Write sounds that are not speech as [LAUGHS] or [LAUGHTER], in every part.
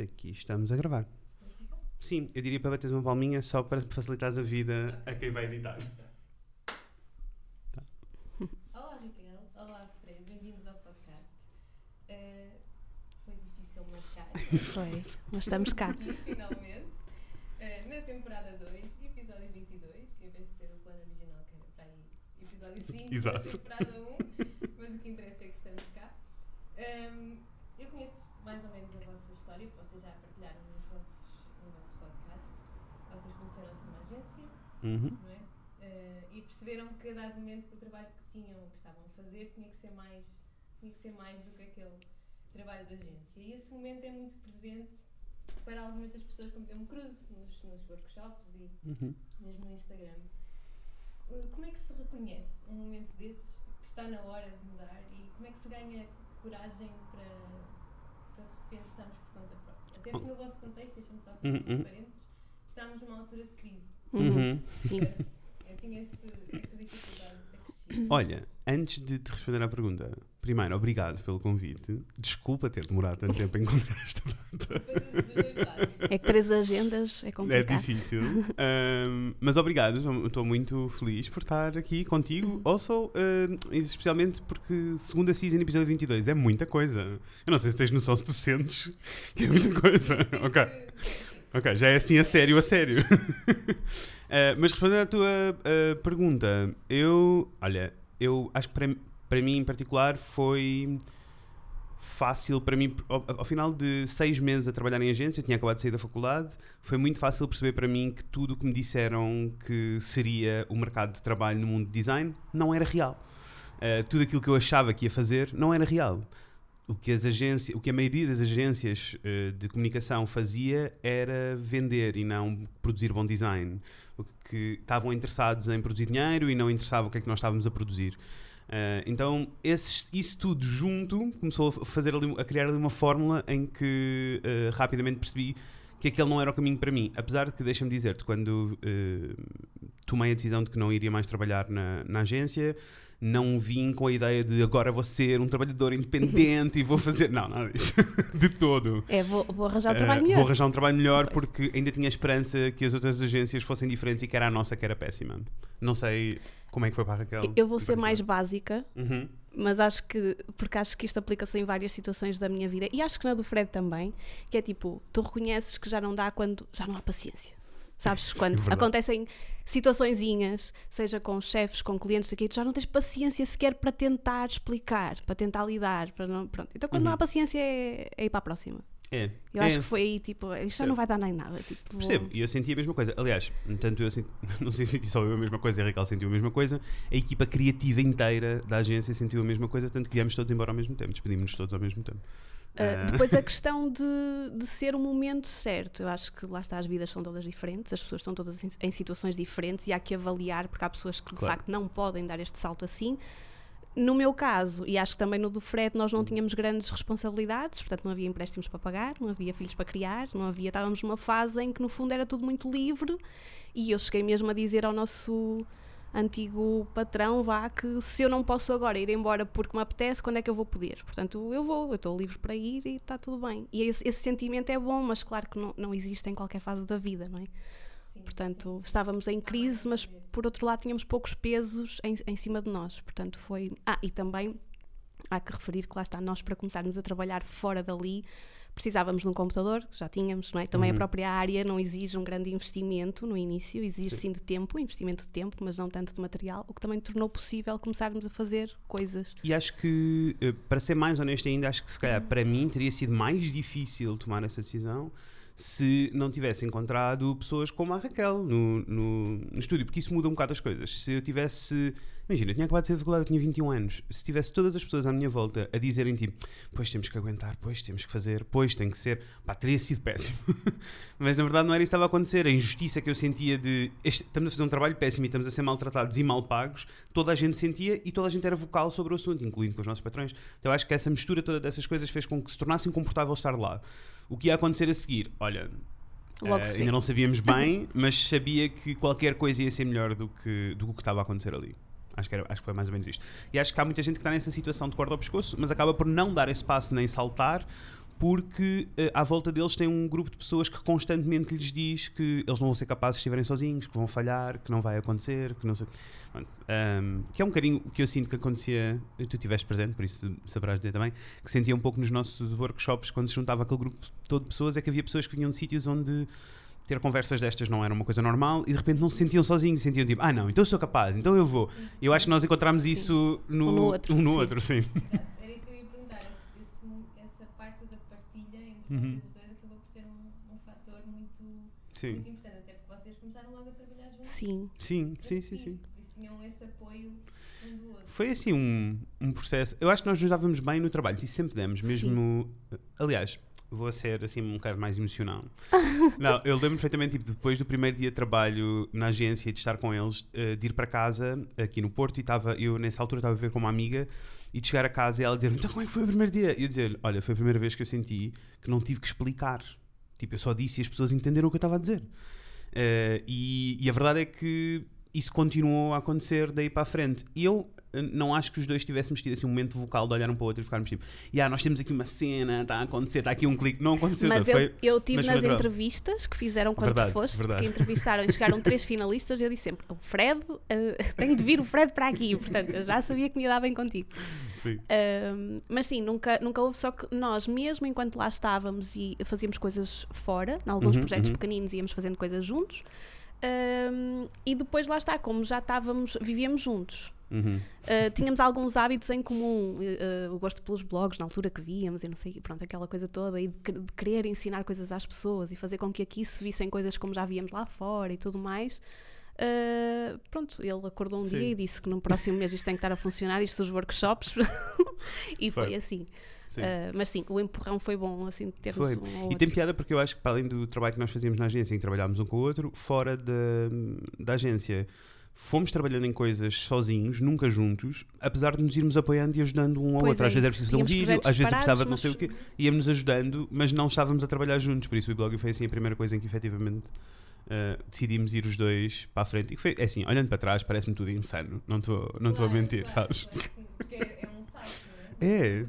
Aqui estamos a gravar. Sim, eu diria para bateres uma palminha só para facilitares a vida a quem vai editar. Olá Raquel, olá Fred, bem-vindos ao podcast. Eh, foi difícil marcar [LAUGHS] Foi, mas estamos cá. aqui, finalmente, eh, na temporada 2, episódio 22, em vez de ser o plano original que era para aí, episódio 5 [LAUGHS] Exato. da temporada 1, mas o que interessa é que estamos cá. Ehm, eu conheço mais ou menos a vossa história, que vocês já partilharam nos vossos, no vosso podcast. Vocês conheceram-se numa agência, Uhum. não é? Eh, e perceberam que a dado momento que o trabalho que tinham, que estavam a fazer, tinha que ser mais, tinha que ser mais do que aquele trabalho de agência. E esse momento é muito presente para algumas das pessoas com quem eu me cruzo nos, nos workshops e Uhum. mesmo no Instagram. Eh, Como é que se reconhece um momento desses que está na hora de mudar e como é que se ganha coragem para, para de repente estarmos por conta própria? Até porque no vosso contexto, deixa-me só Uhum, fazer uhum. parênteses, estamos numa altura de crise. Uhum. Sim. Portanto, eu tinha esse, essa dificuldade a crescer. Olha, antes de te responder à pergunta, primeiro, obrigado pelo convite. Desculpa ter demorado tanto tempo a encontrar esta data. É que três agendas é É complicado. difícil. Ahm, mas obrigado, estou muito feliz por estar aqui contigo. Also, ahm, especialmente porque segunda season, episódio 22, é muita coisa. Eu não sei se tens noção se tu sentes que é muita coisa. Ok. Ok, já é assim a sério, a sério. Eh, [LAUGHS] mas respondendo à tua eh, pergunta, eu, olha, eu acho que para, para mim em particular foi fácil para mim, ao, ao final de seis meses a trabalhar em agência, eu tinha acabado de sair da faculdade, foi muito fácil perceber para mim que tudo o que me disseram que seria o mercado de trabalho no mundo de design não era real. Eh, tudo aquilo que eu achava que ia fazer não era real o que as agências, o que a maioria das agências eh, de comunicação fazia era vender e não produzir bom design. O que estavam interessados em produzir dinheiro e não interessava o que é que nós estávamos a produzir. Eh, então, esses- isso tudo junto começou a fazer ali, a criar ali uma fórmula em que eh, rapidamente percebi que aquele não era o caminho para mim. Apesar de que, deixa-me dizer-te, quando eh, tomei a decisão de que não iria mais trabalhar na, na agência, não vim com a ideia de agora vou ser um trabalhador independente e vou fazer. Não, nada disso. [LAUGHS] De todo. É, vou, vou arranjar um trabalho Vou melhor. arranjar um trabalho melhor Pois. porque ainda tinha esperança que as outras agências fossem diferentes e que era a nossa que era péssima. Não sei como é que foi para a Raquel. Eu vou ser mais básica, Uhum. mas acho que, porque acho que isto aplica-se em várias situações da minha vida, e acho que na do Fred também, que é tipo, tu reconheces que já não dá quando já não há paciência. Sabes? [LAUGHS] Quando verdade. acontecem situaçõezinhas, seja com chefes, com clientes, aqui, tu já não tens paciência sequer para tentar explicar, para tentar lidar. Para não, pronto. Então, quando não há Uhum. paciência, é, é ir para a próxima. É. Eu é. acho que foi aí, tipo, isto não vai dar nem nada. Tipo, Percebo, e eu senti a mesma coisa. Aliás, tanto eu senti, [LAUGHS] não sei se senti só eu a mesma coisa, a Raquel sentiu a mesma coisa, a equipa criativa inteira da agência sentiu a mesma coisa, tanto que viemos todos embora ao mesmo tempo, despedimos-nos todos ao mesmo tempo. Uh, depois a [LAUGHS] questão de, de ser o momento certo. Eu acho que lá está, as vidas são todas diferentes, as pessoas estão todas em, em situações diferentes e há que avaliar, porque há pessoas que de Claro. facto não podem dar este salto assim. No meu caso, e acho que também no do Fred, nós Uhum. não tínhamos grandes responsabilidades, portanto não havia empréstimos para pagar, não havia filhos para criar, não havia, estávamos numa fase em que no fundo era tudo muito livre e eu cheguei mesmo a dizer ao nosso antigo patrão, vá, que se eu não posso agora ir embora porque me apetece, quando é que eu vou poder? Portanto, eu vou, eu estou livre para ir e está tudo bem. E esse, esse sentimento é bom, mas claro que não, não existe em qualquer fase da vida, não é? Sim, Portanto, estávamos em crise, mas por outro lado tínhamos poucos pesos em, em cima de nós. Portanto, foi. Ah, e também há que referir que lá está, nós para começarmos a trabalhar fora dali precisávamos de um computador, já tínhamos, não é? Também Uhum. a própria área não exige um grande investimento no início, exige sim de tempo, investimento de tempo, mas não tanto de material, o que também tornou possível começarmos a fazer coisas. E acho que, eh, para ser mais honesto ainda, acho que se calhar para mim teria sido mais difícil tomar essa decisão se não tivesse encontrado pessoas como a Raquel no, no, no estúdio, porque isso muda um bocado as coisas. Se eu tivesse. Imagina, eu tinha acabado de sair da faculdade, eu tinha 21 anos. Se tivesse todas as pessoas à minha volta a dizerem tipo, pois temos que aguentar, pois temos que fazer, pois tem que ser, pá, teria sido péssimo. [LAUGHS] Mas na verdade não era isso que estava a acontecer. A injustiça que eu sentia de este- estamos a fazer um trabalho péssimo e estamos a ser maltratados e mal pagos, toda a gente sentia e toda a gente era vocal sobre o assunto, incluindo com os nossos patrões. Então eu acho que essa mistura toda dessas coisas fez com que se tornasse inconfortável estar lá. O que ia acontecer a seguir? Olha, vê. ainda não sabíamos bem, mas sabia que qualquer coisa ia ser melhor do que, do que estava a acontecer ali. Acho que, era, acho que foi mais ou menos isto. E acho que há muita gente que está nessa situação de corda ao pescoço, mas acaba por não dar esse passo nem saltar, porque eh, à volta deles tem um grupo de pessoas que constantemente lhes diz que eles não vão ser capazes de estiverem sozinhos, que vão falhar, que não vai acontecer, que não sei. Pronto, ahm, que é um bocadinho o que eu sinto que acontecia, tu estiveste presente, por isso saberás dizer também, que sentia um pouco nos nossos workshops quando se juntava aquele grupo todo de pessoas, é que havia pessoas que vinham de sítios onde ter conversas destas não era uma coisa normal e de repente não se sentiam sozinhos, sentiam tipo, ah não, então eu sou capaz, então eu vou. E eu acho que nós encontramos Sim. isso no, Um no outro, um no sim. outro, sim. [LAUGHS] Era isso que eu ia perguntar. Esse- esse- essa parte da partilha entre Uhum. vocês dois acabou por ser um, um fator muito, Sim, muito importante, até porque vocês começaram logo a trabalhar juntos. Sim, sim, sim, sim, sim. Por isso tinham esse apoio um do outro. Foi assim um, um processo. Eu acho que nós nos dávamos bem no trabalho, e sempre demos, mesmo. Aliás, vou ser assim um bocado mais emocional. [LAUGHS] Não, eu lembro perfeitamente, tipo, depois do primeiro dia de trabalho na agência, de estar com eles, eh, de ir para casa, aqui no Porto, e estava, eu nessa altura estava a ver com uma amiga, e de chegar a casa e ela dizer então como é que foi o primeiro dia? E eu dizer olha, foi a primeira vez que eu senti que não tive que explicar. Tipo, eu só disse e as pessoas entenderam o que eu estava a dizer. Eh, e, e a verdade é que isso continuou a acontecer daí para a frente. E eu não acho que os dois tivéssemos tido assim, um momento vocal de olhar um para o outro e ficarmos tipo, yeah, nós temos aqui uma cena, está a acontecer, está aqui um clique. Não aconteceu. mas não, eu, eu tive nas natural. entrevistas que fizeram quando Verdade, tu foste, verdade. que entrevistaram e chegaram três finalistas, eu disse sempre: o Fred, eh, tenho de vir o Fred para aqui. Portanto, eu já sabia que me ia dar bem contigo. Sim. Ahm, mas sim, nunca, nunca houve, só que nós, mesmo enquanto lá estávamos e fazíamos coisas fora, em alguns Uhum, projetos uhum. pequeninos, íamos fazendo coisas juntos. e depois lá está, como já estávamos, vivíamos juntos. Uhum. Uh, tínhamos alguns hábitos em comum, uh, uh, o gosto pelos blogs na altura que víamos e não sei, pronto, aquela coisa toda, e de, de querer ensinar coisas às pessoas e fazer com que aqui se vissem coisas como já víamos lá fora e tudo mais. Uh, pronto, ele acordou um Sim. dia e disse que no próximo mês isto tem que estar a funcionar, isto dos workshops, [LAUGHS] e foi, Foi. assim. Sim. Uh, mas sim, o empurrão foi bom, assim, de termos Foi. um ao E outro. tem piada porque eu acho que para além do trabalho que nós fazíamos na agência, em que trabalhámos um com o outro, fora da, da agência, fomos trabalhando em coisas sozinhos, nunca juntos, apesar de nos irmos apoiando e ajudando um ao Pois outro. é às vezes era preciso fazer um vídeo, às vezes precisava de não sei o quê, íamos-nos ajudando, mas não estávamos a trabalhar juntos. Por isso o blog foi assim a primeira coisa em que efetivamente uh, decidimos ir os dois para a frente. E foi, é assim, olhando para trás, parece-me tudo insano. Não estou não estou a Claro, mentir, claro, sabes? claro sim, porque é, é um salto, não É. é? É.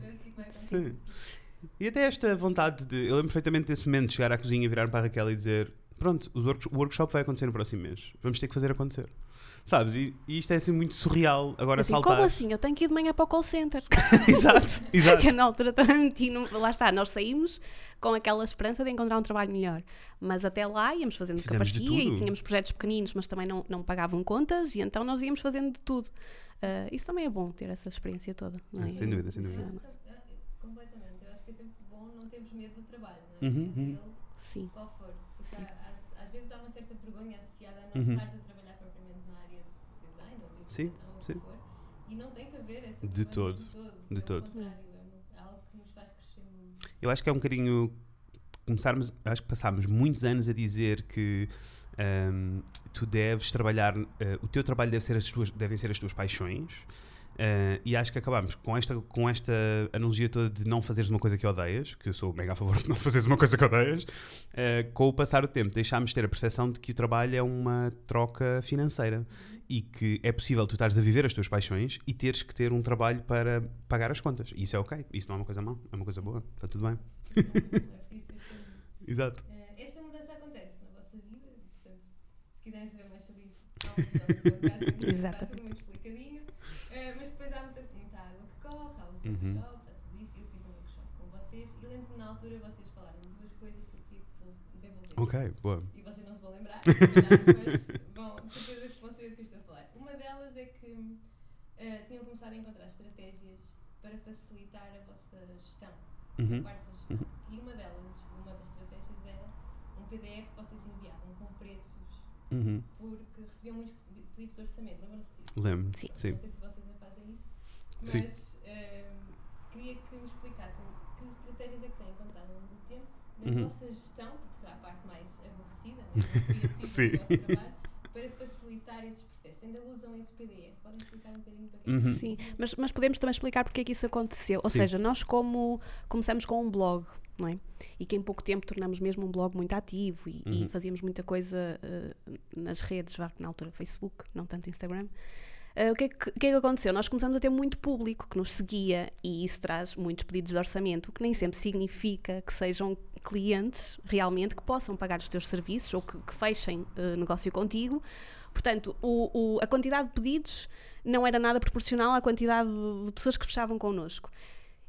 Sim. E até esta vontade de. Eu lembro perfeitamente desse momento de chegar à cozinha, virar para a Raquel e dizer: Pronto, o workshop vai acontecer no próximo mês. Vamos ter que fazer acontecer. Sabes? E, e isto é assim muito surreal agora Assim, saltar. como assim? Eu tenho que ir de manhã para o call center. [LAUGHS] [LAUGHS] exato, exato. que na altura também meti no, lá está, nós saímos com aquela esperança de encontrar um trabalho melhor, mas até lá íamos fazendo o que Fizemos de aparecia e tínhamos projetos pequeninos, mas também não, não pagavam contas e então nós íamos fazendo de tudo. Ah, isso também é bom ter essa experiência toda, não é? Ah, sem dúvida, sem dúvida. é- que- ah, Completamente. Eu acho que é sempre bom não termos medo do trabalho, não é? Uhum, Seja uhum. ele Sim, qual for. Porque Sim. há- às, às vezes há uma certa vergonha associada a não Uhum. estares a trabalhar propriamente na área de design ou de Sim, sim. for. E não tem que haver essa De todo, de todo. de é uma- é algo que nos faz crescer muito. Eu acho que é um bocadinho. Começarmos, acho que passámos muitos anos a dizer que ahm, tu deves trabalhar, eh, o teu trabalho deve ser as tuas, devem ser as tuas paixões. Eh, e acho que acabámos com esta, com esta analogia toda de não fazeres uma coisa que odeias, que eu sou mega a favor de não fazeres uma coisa que odeias, eh, com o passar do tempo deixámos de ter a percepção de que o trabalho é uma troca financeira e que é possível tu estares a viver as tuas paixões e teres que ter um trabalho para pagar as contas. E isso é ok, isso não é uma coisa má, é uma coisa boa, está tudo bem. É. Exato. Eh, Esta mudança acontece na vossa vida, portanto, se quiserem saber mais sobre isso, há um podcast [LAUGHS] Exatamente. tudo muito explicadinho. Eh, mas depois há muita, muita água que corre, há os Uhum. workshops, há tudo isso. Eu fiz um workshop com vocês e lembro-me na altura vocês falaram de duas coisas que eu queria que desenvolver. Ok, boa. E vocês não se vão lembrar, mas bom, certeza que vão saber do que eu estou a falar. Uma delas é que eh, tinham começado a encontrar estratégias para facilitar a vossa gestão Uhum. parte da gestão. E uma delas, uma das estratégias era um PDF que vocês enviavam com preços, Uhum. porque recebiam muitos pedidos de orçamento, lembram-se disso? Lembro. Sim. Sim. Não sei se vocês ainda fazem isso, Sim. mas ehm, queria que me explicassem que estratégias é que têm encontrado ao longo do tempo na Uhum. vossa gestão, porque será a parte mais aborrecida, [LAUGHS] criativa Sim. do vosso trabalho, para facilitar esses processos. Ainda usam esse PDF? Podem explicar um bocadinho para quem Uhum. Sim, mas, mas podemos também explicar porque é que isso aconteceu. Ou Sim. seja, nós como começamos com um blog, não é? E que em pouco tempo tornamos mesmo um blog muito ativo e, e Uhum. fazíamos muita coisa eh, nas redes, na altura Facebook, não tanto Instagram. Uh, o, que é que, o que é que aconteceu? Nós começamos a ter muito público que nos seguia e isso traz muitos pedidos de orçamento, o que nem sempre significa que sejam clientes realmente que possam pagar os teus serviços ou que, que fechem uh, negócio contigo. Portanto, o, o, a quantidade de pedidos não era nada proporcional à quantidade de, pessoas que fechavam connosco.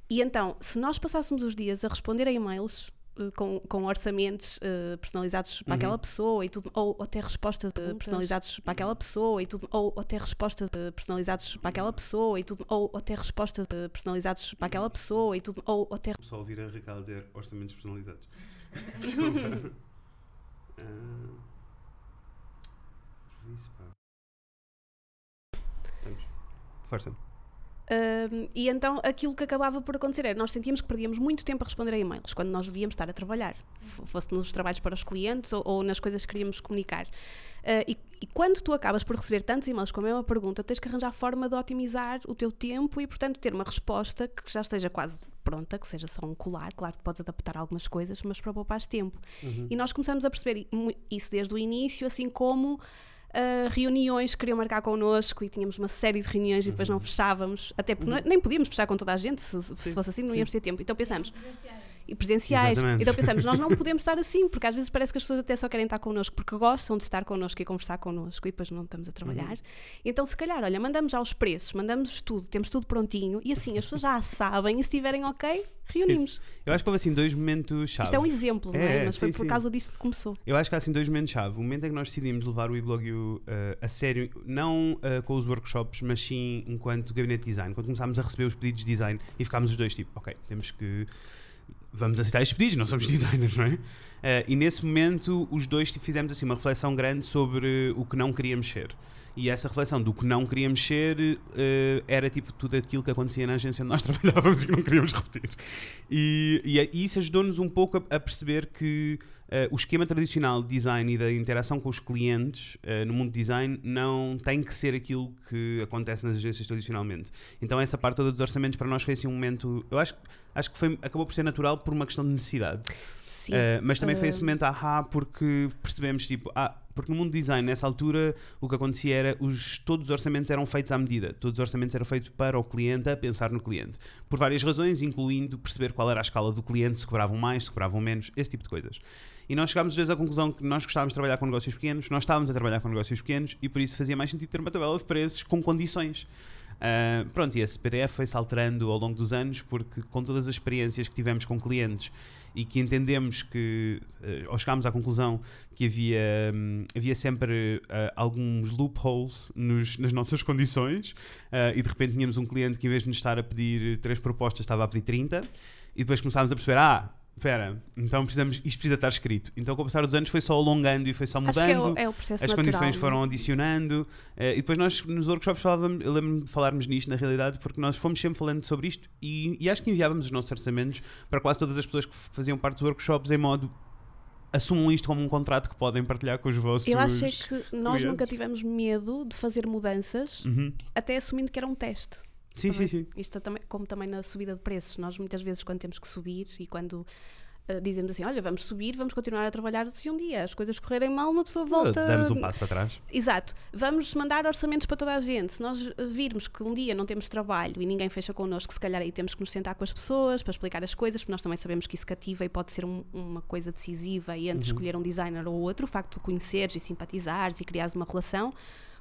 E então, se nós passássemos os dias a responder a e-mails com, com orçamentos uh, personalizados para uhum. aquela pessoa e tudo, ou, ou até respostas uh, personalizados para aquela pessoa e tudo, ou, ou até respostas uh, personalizados para aquela pessoa e tudo, ou, ou até respostas personalizados para aquela pessoa e tudo, ou, ou até. Só ouvir a Raquel dizer orçamentos personalizados. [LAUGHS] Desculpa. [LAUGHS] uh... Isso, pá. Estamos. Força. E então aquilo que acabava por acontecer era nós sentíamos que perdíamos muito tempo a responder a e-mails quando nós devíamos estar a trabalhar, fosse nos trabalhos para os clientes ou, ou nas coisas que queríamos comunicar. Uh, e, e, quando tu acabas por receber tantos e-mails com a mesma pergunta, tens que arranjar forma de otimizar o teu tempo e, portanto, ter uma resposta que já esteja quase pronta, que seja só um colar. Claro que podes adaptar algumas coisas, mas para poupar tempo. Uhum. E nós começamos a perceber isso desde o início, assim como uh, reuniões que queriam marcar connosco e tínhamos uma série de reuniões uhum. e depois não uhum. fechávamos, até porque uhum. nem podíamos fechar com toda a gente, se, se fosse assim não íamos ter tempo. Então pensamos presenciais. Exatamente. Então pensamos, nós não [LAUGHS] podemos estar assim, porque às vezes parece que as pessoas até só querem estar connosco porque gostam de estar connosco e conversar connosco e depois não estamos a trabalhar. Uhum. Então, se calhar, olha, mandamos já os preços, mandamos tudo, temos tudo prontinho e assim as pessoas já [LAUGHS] sabem e se estiverem ok, reunimos. Isso. Eu acho que houve assim dois momentos-chave. Isto é um exemplo, é, não é? Mas sim, foi por sim. causa disso que começou. Eu acho que há assim dois momentos-chave. O momento em que nós decidimos levar o e-blog uh, a sério, não uh, com os workshops, mas sim enquanto gabinete de design. Quando começámos a receber os pedidos de design e ficámos os dois tipo, ok, temos que vamos aceitar estes pedidos, não somos [LAUGHS] designers, não é? Uh, e nesse momento os dois fizemos assim uma reflexão grande sobre o que não queríamos ser. E essa reflexão do que não queríamos ser uh, era tipo tudo aquilo que acontecia na agência onde nós [LAUGHS] trabalhávamos e que não queríamos repetir. E, e, e isso ajudou-nos um pouco a, a perceber que o esquema tradicional de design e da interação com os clientes uh, no mundo de design não tem que ser aquilo que acontece nas agências tradicionalmente. Então essa parte toda dos orçamentos para nós foi assim um momento, eu acho, acho que foi, acabou por ser natural por uma questão de necessidade. Sim. Uh, mas também foi esse momento ahá porque percebemos tipo, ah, porque no mundo de design nessa altura o que acontecia era os, todos os orçamentos eram feitos à medida, todos os orçamentos eram feitos para o cliente a pensar no cliente, por várias razões, incluindo perceber qual era a escala do cliente, se cobravam mais, se cobravam menos, esse tipo de coisas. E nós chegámos dois à conclusão que nós gostávamos de trabalhar com negócios pequenos, nós estávamos a trabalhar com negócios pequenos e por isso fazia mais sentido ter uma tabela de preços com condições. Uh, pronto, e esse PDF foi-se alterando ao longo dos anos porque com todas as experiências que tivemos com clientes e que entendemos que, uh, ou chegámos à conclusão que havia, um, havia sempre uh, alguns loopholes nos, nas nossas condições e de repente tínhamos um cliente que em vez de nos estar a pedir três propostas estava a pedir 30 e depois começámos a perceber, ah, Espera, então precisamos, isto precisa estar escrito. Então, com o passar dos anos, foi só alongando e foi só mudando. Acho que é o, é o As natural, condições não? foram adicionando. Uh, e depois, nós nos workshops, falávamos, eu lembro-me de falarmos nisto na realidade, porque nós fomos sempre falando sobre isto e, e, acho que enviávamos os nossos orçamentos para quase todas as pessoas que faziam parte dos workshops em modo. Assumam isto como um contrato que podem partilhar com os vossos. Eu acho é que nós clientes. nunca tivemos medo de fazer mudanças, uhum. até assumindo que era um teste. Sim, também, sim, sim. Isto também, como também na subida de preços. Nós muitas vezes, quando temos que subir e quando uh, dizemos assim: olha, vamos subir, vamos continuar a trabalhar. Se um dia as coisas correrem mal, uma pessoa volta. Damos um passo para trás. Exato. Vamos mandar orçamentos para toda a gente. Se nós virmos que um dia não temos trabalho e ninguém fecha connosco, se calhar aí temos que nos sentar com as pessoas para explicar as coisas, porque nós também sabemos que isso cativa e pode ser um, uma coisa decisiva e entre uhum. escolher um designer ou outro, o facto de conheceres e simpatizares e criares uma relação.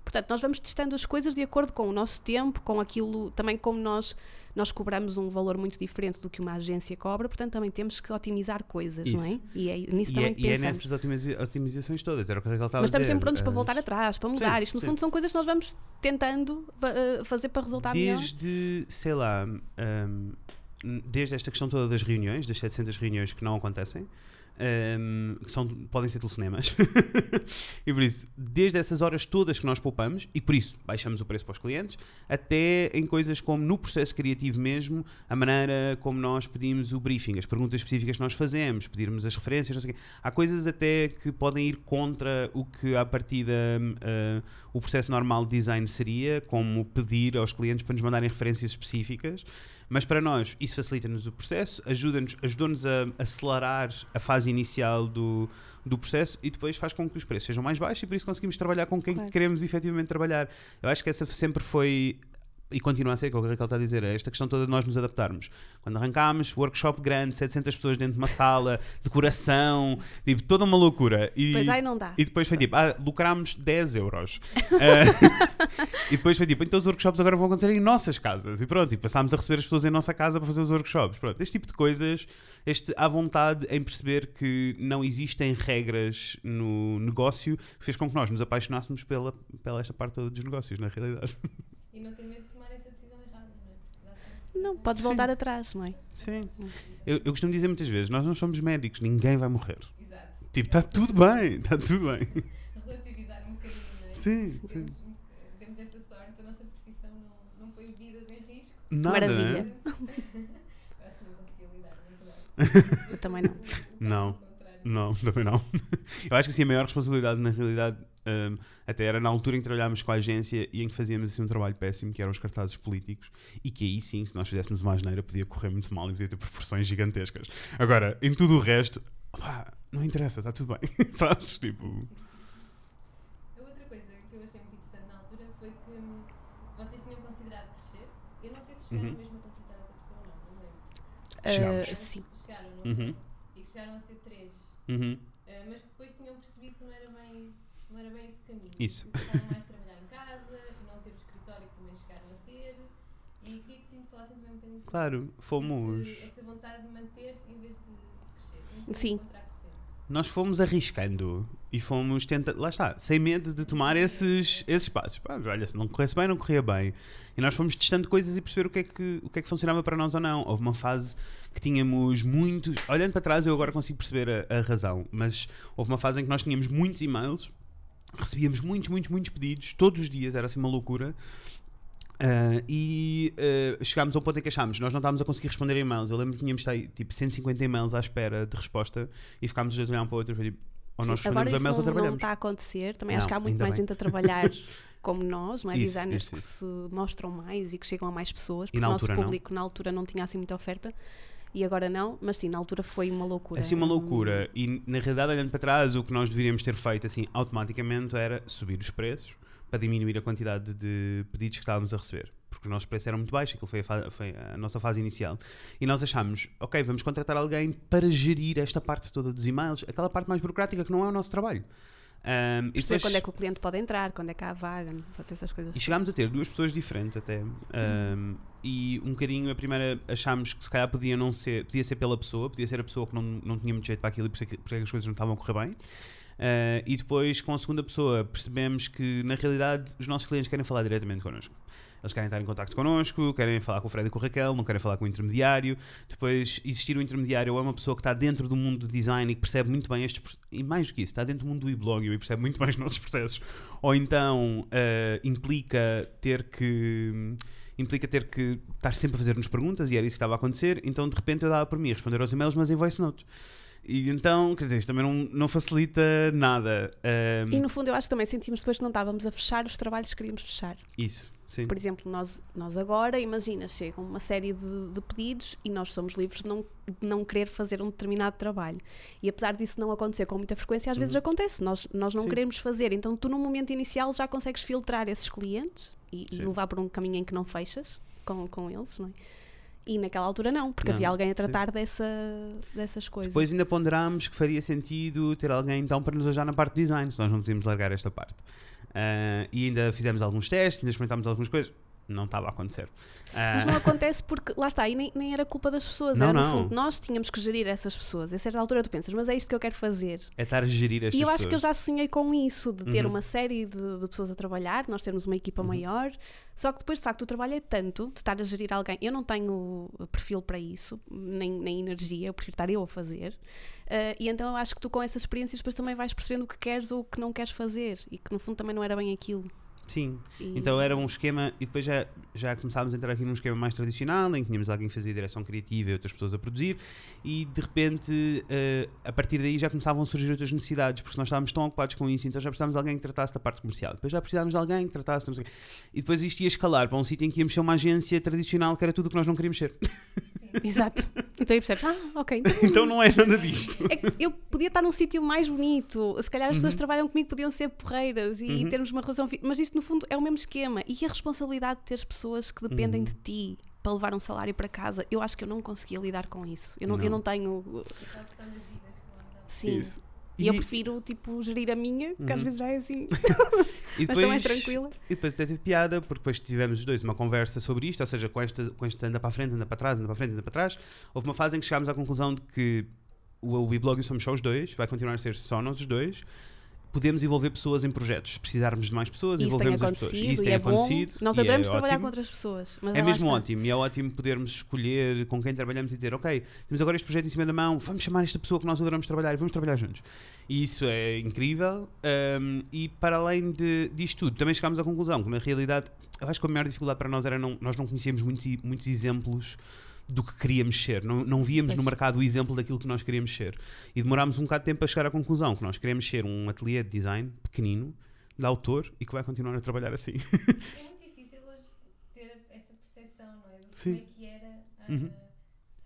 Portanto, nós vamos testando as coisas de acordo com o nosso tempo, com aquilo, também como nós nós cobramos um valor muito diferente do que uma agência cobra, portanto também temos que otimizar coisas, Isso. não é? E é nisso e também é, pensamos. E é nessas otimiza otimizações todas, era o que ela estava Mas estamos sempre prontos para voltar atrás, para mudar. Sim, Isto no sim. fundo são coisas que nós vamos tentando uh, fazer para resultar Desde, melhor. Desde, sei lá, um, desde esta questão toda das reuniões, das 700 reuniões que não acontecem, um, que são, podem ser telefonemas. [LAUGHS] e por isso, desde essas horas todas que nós poupamos, e por isso baixamos o preço para os clientes, até em coisas como no processo criativo mesmo, a maneira como nós pedimos o briefing, as perguntas específicas que nós fazemos, pedirmos as referências, não sei o quê. Há coisas até que podem ir contra o que a partida uh, o processo normal de design seria, como pedir aos clientes para nos mandarem referências específicas Mas para nós, isso facilita-nos o processo, ajuda-nos ajudou-nos a acelerar a fase inicial do, do processo e depois faz com que os preços sejam mais baixos e por isso conseguimos trabalhar com quem Claro. queremos efetivamente trabalhar. Eu acho que essa sempre foi e continua a ser, que é o que a Raquel está a dizer, é esta questão toda de nós nos adaptarmos. Quando arrancámos, workshop grande, 700 pessoas dentro de uma sala, [LAUGHS] decoração, tipo, toda uma loucura. E, Pois aí não dá. e depois foi tipo, ah, lucrámos 10 euros. Ah, [LAUGHS] e depois foi tipo, então os workshops agora vão acontecer em nossas casas. E pronto, e passámos a receber as pessoas em nossa casa para fazer os workshops. Pronto, este tipo de coisas, este à vontade em perceber que não existem regras no negócio, fez com que nós nos apaixonássemos pela, pela esta parte toda dos negócios, na realidade. E não ter medo de tomar essa decisão errada, não é? Não, podes voltar atrás, não é? Sim. Eu, eu costumo dizer muitas vezes, nós não somos médicos, ninguém vai morrer. Exato. Tipo, está tudo bem, está tudo bem. [LAUGHS] Relativizar um bocadinho, não é? Sim, sim. Temos, temos essa sorte, a nossa profissão não, não põe vidas em risco. Nada, Maravilha. né? [LAUGHS] Eu acho que não conseguia lidar, na verdade. Eu também não. Não. contrário. Não, [LAUGHS] também não. Eu acho que assim, a maior responsabilidade, na realidade, hum, até era na altura em que trabalhámos com a agência e em que fazíamos assim, um trabalho péssimo, que eram os cartazes políticos, e que aí sim, se nós fizéssemos uma asneira, podia correr muito mal e podia ter proporções gigantescas. Agora, em tudo o resto, pá, não interessa, está tudo bem, [LAUGHS] sabes? Tipo, A outra coisa que eu achei muito interessante na altura foi que hum, vocês tinham considerado crescer. Eu não sei se chegaram Uhum. mesmo a contratar outra pessoa não, não lembro. Ah, Chegámos. sim. Chegaram, não Uhum. E que chegaram a ser três. uhum, Ah, mas que depois tinham percebido que não era bem, não era bem esse caminho. Isso. Que gostavam mais de trabalhar em casa e não ter o escritório que também chegaram a ter. E queria que me falassem também um bocadinho sobre claro, fomos. Esse- essa vontade de manter em vez de crescer. Sim. a. Nós fomos arriscando e fomos tentando, lá está, sem medo de tomar esses, esses passos. Pá, olha, se não corresse bem, não corria bem. E nós fomos testando coisas e perceber o que, é que, o que é que funcionava para nós ou não. Houve uma fase que tínhamos muitos. Olhando para trás, eu agora consigo perceber a, a razão, mas houve uma fase em que nós tínhamos muitos e-mails, recebíamos muitos, muitos, muitos pedidos, todos os dias, era assim uma loucura. Ah, e ah, chegámos ao ponto em que achámos, nós não estávamos a conseguir responder e-mails. Eu lembro que tínhamos tipo 150 e-mails à espera de resposta e ficámos a olhar um para o outro e tipo, ou nós Sim, agora isso não, não está a acontecer. Também Não, acho que há muito mais bem. gente a trabalhar [LAUGHS] como nós, não é? Isso, Designers isso, que isso. se mostram mais e que chegam a mais pessoas. Porque o nosso altura não. público na altura não tinha assim muita oferta e agora não. Mas sim, na altura foi uma loucura. Assim uma Hum, loucura. E na realidade, olhando para trás, o que nós deveríamos ter feito assim automaticamente era subir os preços para diminuir a quantidade de pedidos que estávamos a receber. Porque os nossos preços eram muito baixos, aquilo foi a, foi a nossa fase inicial. E nós achámos, ok, vamos contratar alguém para gerir esta parte toda dos e-mails, aquela parte mais burocrática que não é o nosso trabalho. Ahm, e depois- quando é que o cliente pode entrar, quando é que há vaga, ter essas coisas. E chegámos a ter duas pessoas diferentes até. Um, e um bocadinho, a primeira achámos que se calhar podia não ser, podia ser pela pessoa, podia ser a pessoa que não, não tinha muito jeito para aquilo e por isso é que- porque é as coisas não estavam a correr bem. Uh, e depois, com a segunda pessoa, percebemos que na realidade os nossos clientes querem falar diretamente connosco. Eles querem estar em contacto connosco, querem falar com o Fred e com o Raquel, não querem falar com o intermediário. Depois, existir o intermediário é uma pessoa que está dentro do mundo do design e que percebe muito bem estes. E mais do que isso, está dentro do mundo do e-blog e percebe muito bem os nossos processos. Ou então eh, implica ter que. Implica ter que estar sempre a fazer-nos perguntas e era isso que estava a acontecer. Então, de repente, eu dava por mim a responder aos e-mails, mas em voice notes. E então, quer dizer, isto também não, não facilita nada. Ahm, E no fundo eu acho que também sentimos depois que não estávamos a fechar os trabalhos que queríamos fechar. Isso, sim. Por exemplo, nós, nós agora, imagina, chegam uma série de, de pedidos e nós somos livres de não, de não querer fazer um determinado trabalho. E apesar disso não acontecer com muita frequência, às vezes Uhum. acontece. Nós, nós não Sim. queremos fazer. Então tu, no momento inicial, já consegues filtrar esses clientes e, e levar por um caminho em que não fechas com, com eles, não é? E naquela altura não, porque Não, havia alguém a sim. tratar dessa, dessas coisas. Depois ainda ponderámos que faria sentido ter alguém então para nos ajudar na parte de design, se nós não podíamos largar esta parte. Ah, e ainda fizemos alguns testes, ainda experimentámos algumas coisas. Não estava a acontecer. Ah, Mas não acontece porque, lá está, e nem, nem era culpa das pessoas. Não, era, no não. fundo, nós tínhamos que gerir essas pessoas. A certa altura tu pensas, mas é isto que eu quero fazer. é estar a gerir estas E eu acho que eu pessoas. já sonhei com isso, de ter Uhum. uma série de, de pessoas a trabalhar, nós termos uma equipa Uhum. maior. Só que depois, de facto, o trabalho é tanto de estar a gerir alguém. Eu não tenho perfil para isso, nem, nem energia, eu prefiro estar eu a fazer. Ah, e então eu acho que tu, com essas experiências, depois também vais percebendo o que queres ou o que não queres fazer. E que no fundo também não era bem aquilo. Sim. E- Então era um esquema, e depois já, já começámos a entrar aqui num esquema mais tradicional, em que tínhamos alguém que fazia direção criativa e outras pessoas a produzir, e de repente, eh, a partir daí já começavam a surgir outras necessidades, porque nós estávamos tão ocupados com isso, então já precisávamos de alguém que tratasse da parte comercial. Depois já precisávamos de alguém que tratasse. E depois isto ia escalar para um sítio em que íamos ser uma agência tradicional, que era tudo o que nós não queríamos ser. [LAUGHS] [LAUGHS] Exato. Então aí percebes, ah, ok. então então não é nada disto. É que eu podia estar num sítio mais bonito. Se calhar as pessoas Uhum. que trabalham comigo podiam ser porreiras e Uhum. termos uma relação. Mas isto, no fundo, é o mesmo esquema. E a responsabilidade de teres pessoas que dependem Uhum. de ti para levar um salário para casa, eu acho que eu não conseguia lidar com isso. Eu não, eu Não. não tenho. Dá. Sim. Isso. E eu prefiro, tipo, gerir a minha, que às Uhum. vezes já é assim, [LAUGHS] [LAUGHS] e mas também tranquila. E depois até teve piada, porque depois tivemos os dois uma conversa sobre isto, ou seja, com esta, com esta anda para a frente, anda para trás, anda para a frente, anda para trás. Houve uma fase em que chegámos à conclusão de que o, o Weblog somos só os dois, vai continuar a ser só nós os dois. Podemos envolver pessoas em projetos. Se precisarmos de mais pessoas, isso envolvemos as pessoas. isso tem é bom. acontecido. Nós e adoramos é trabalhar ótimo. com outras pessoas. Mas É mesmo está. ótimo e é ótimo podermos escolher com quem trabalhamos e dizer, ok, temos agora este projeto em cima da mão, vamos chamar esta pessoa que nós adoramos trabalhar e vamos trabalhar juntos. E isso é incrível. um, e para além de, disto tudo, também chegámos à conclusão que na realidade, eu acho que a maior dificuldade para nós era não, nós não conhecíamos muitos, muitos exemplos do que queríamos ser. Não, não víamos no Pois. mercado o exemplo daquilo que nós queríamos ser. E demorámos um bocado de tempo a chegar à conclusão que nós queremos ser um ateliê de design pequenino, de autor e que vai continuar a trabalhar assim. É muito difícil hoje ter essa percepção, não é? Do Sim. como é que era. ah, Uhum.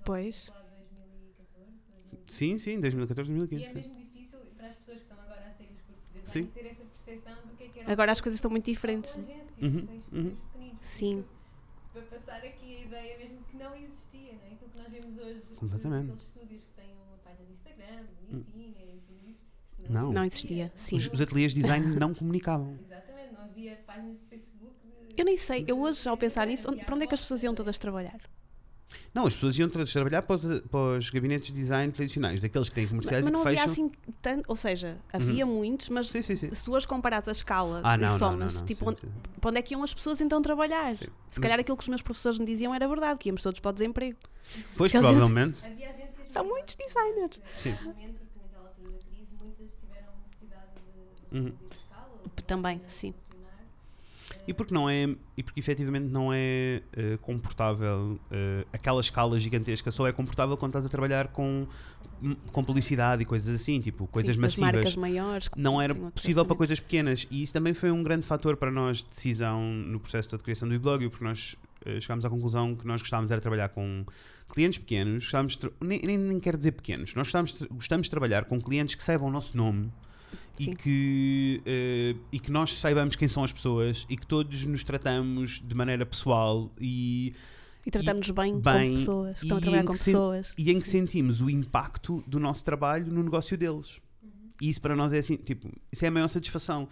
Pois. sei lá, 2014, 2015. sim, sim, 2014, E 2015. é sim. mesmo difícil para as pessoas que estão agora a seguir os cursos de Sim. design ter essa percepção do que é que era. Agora as coisas estão muito diferentes. com agências, Uhum, uhum. pequeninos. Sim. Para passar aqui a ideia mesmo vemos hoje, Completamente. aqueles estúdios que têm uma página de Instagram, bonitinha e tudo isso, isso Não. Não existia, sim. Os, os ateliês de design não comunicavam. [LAUGHS] Exatamente, não havia páginas de Facebook. De... Eu nem sei, eu hoje, ao pensar nisso, onde- para onde é que as pessoas iam todas trabalhar? Não, as pessoas iam tra- trabalhar para os, para os gabinetes de design tradicionais, daqueles que têm Mas, comerciais mas e não havia fecham. assim tanto, ou seja, havia muitos, mas Sim, sim, sim. se tu as comparas a escala Ah, de não, não, não, somas, não, tipo, sim, onde- sim. para onde é que iam as pessoas então trabalhar? Sim. Se calhar aquilo que os meus professores me diziam era verdade, que íamos todos para o desemprego. Pois, Porque provavelmente. Havia agências São muitos designers. Sim. Realmente, que naquela altura da crise, muitas tiveram necessidade de, de Uhum. reduzir a escala. ou de Também, sim. E porque não é, e porque efetivamente não é eh, comportável, eh, aquela escala gigantesca só é comportável quando estás a trabalhar com, com publicidade e coisas assim, tipo, coisas Sim, massivas. marcas maiores. não era possível para coisas pequenas e isso também foi um grande fator para nós de decisão no processo de criação do e-blog porque nós eh, chegámos à conclusão que nós gostávamos era de trabalhar com clientes pequenos gostávamos nem, nem, nem quero dizer pequenos nós gostávamos de, gostamos de trabalhar com clientes que saibam o nosso nome e Sim. que, eh, e que nós saibamos quem são as pessoas e que todos nos tratamos de maneira pessoal e, E tratamos bem, bem, com pessoas, que estão a trabalhar com pessoas. e em que sentimos o impacto do nosso trabalho no negócio deles. E isso para nós é assim, tipo, isso é a maior satisfação.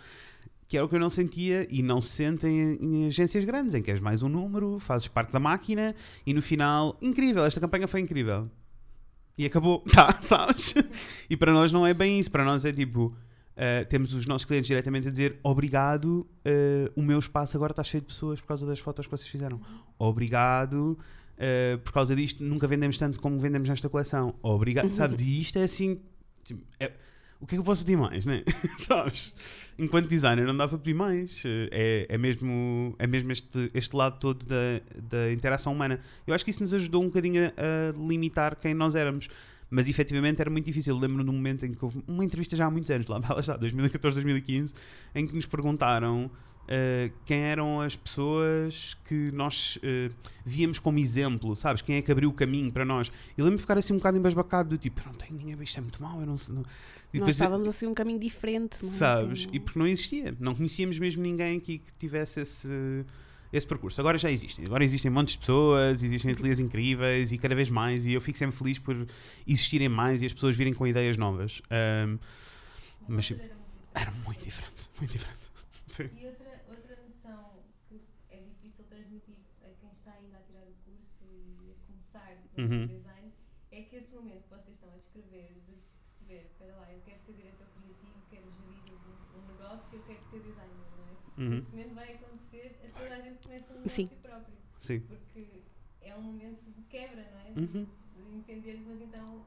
Que é o que eu não sentia e não se sente em, em agências grandes, em que és mais um número, fazes parte da máquina e no final, incrível, esta campanha foi incrível. E acabou, [LAUGHS] tá, sabes? E para nós não é bem isso, para nós é tipo, eh, temos os nossos clientes diretamente a dizer obrigado, eh, o meu espaço agora está cheio de pessoas por causa das fotos que vocês fizeram. Obrigado, eh, por causa disto nunca vendemos tanto como vendemos nesta coleção. Obrigado, Uhum. sabes? E isto é assim, tipo, é- o que é que eu posso pedir mais, né? [LAUGHS] sabes? Enquanto designer não dá para pedir mais. É, é mesmo, é mesmo este, este lado todo da, da interação humana. Eu acho que isso nos ajudou um bocadinho a, a limitar quem nós éramos. Mas efetivamente era muito difícil. Lembro-me de um momento em que houve uma entrevista já há muitos anos, lá lá está, 2014, 2015, em que nos perguntaram eh, quem eram as pessoas que nós eh, víamos como exemplo, sabes? Quem é que abriu o caminho para nós? Eu lembro-me de ficar assim um bocado embasbacado, do tipo, eu não tenho ninguém, isto é muito mau, eu não, não... E Nós depois- estávamos assim um caminho diferente. não é? sabes? Tipo, E porque não existia, não conhecíamos mesmo ninguém aqui que tivesse esse, esse percurso. Agora já existem, agora existem montes de pessoas, existem ateliês incríveis e cada vez mais, e eu fico sempre feliz por existirem mais e as pessoas virem com ideias novas. Na Mas altura era muito era muito diferente, muito diferente. [LAUGHS] Sim. E outra, outra noção que é difícil transmitir a quem está ainda a tirar o curso e a começar no Uhum. design é que esse momento que vocês estão a descrever, de perceber, espera lá, eu quero ser diretor criativo, quero gerir um, um negócio, eu quero ser designer, não é? Uhum. Esse momento vai acontecer a toda a gente que começa um negócio Sim. próprio, Sim. porque é um momento de quebra, não é? Uhum. De entender, mas então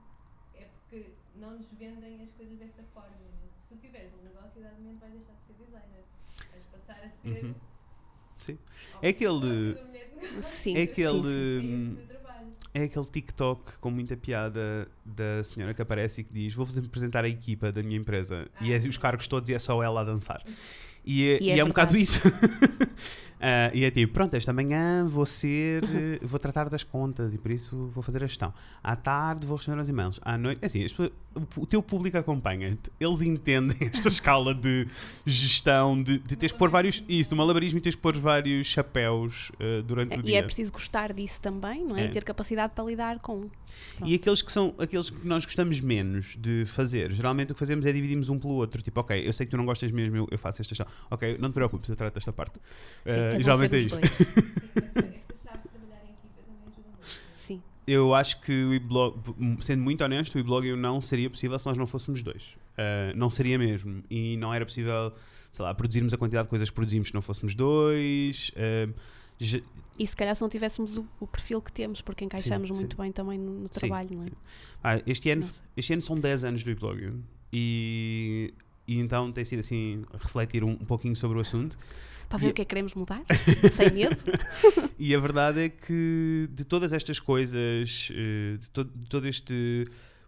é porque não nos vendem as coisas dessa forma. né? Se tu tiveres um negócio, idadamente vais deixar de ser designer. Vais passar a ser. Uhum. Sim. É aquele-. Sim, É aquele. sim, É esse hum. É aquele TikTok com muita piada da senhora que aparece e que diz: Vou-vos apresentar a equipa da minha empresa. e é Ah, os cargos todos e é só ela a dançar. E é, E é e é um bocado isso. [LAUGHS] Ah, e é tipo: Pronto, esta manhã vou ser. eh, Vou tratar das contas e por isso vou fazer a gestão. À tarde vou responder aos e-mails. À noite. é Assim, pessoas- o, o teu público acompanha-te. Eles entendem [LAUGHS] esta escala de gestão, de, de teres que pôr vários. Isso, do malabarismo e teres que pôr vários chapéus eh, durante o E dia. é preciso gostar disso também, não é? É. E ter capacidade para lidar com. E aqueles que são aqueles que nós gostamos menos de fazer, geralmente o que fazemos é dividimos um pelo outro. Tipo, ok, eu sei que tu não gostas mesmo, eu, eu faço esta gestão. Ok, não te preocupes, eu trato desta parte. Sim, É bom geralmente é isto. Sim, essa, essa chave de trabalhar em equipa também ajuda muito. Sim. Eu acho que o e-blog, sendo muito honesto, o e-blog eu não seria possível se nós não fôssemos dois. Eh, não seria mesmo. E não era possível, sei lá, produzirmos a quantidade de coisas que produzimos se não fôssemos dois. Ge- E se calhar se não tivéssemos o, o perfil que temos, porque encaixamos Sim, muito bem também no, no trabalho, não é? Ah, este, ano, Nossa. este ano são 10 anos do e-blog e, e então tem sido assim refletir um, um pouquinho sobre o assunto. Para ver E- o que é que queremos mudar, [LAUGHS] sem medo. [LAUGHS] E a verdade é que de todas estas coisas, eh, de, to- de todo este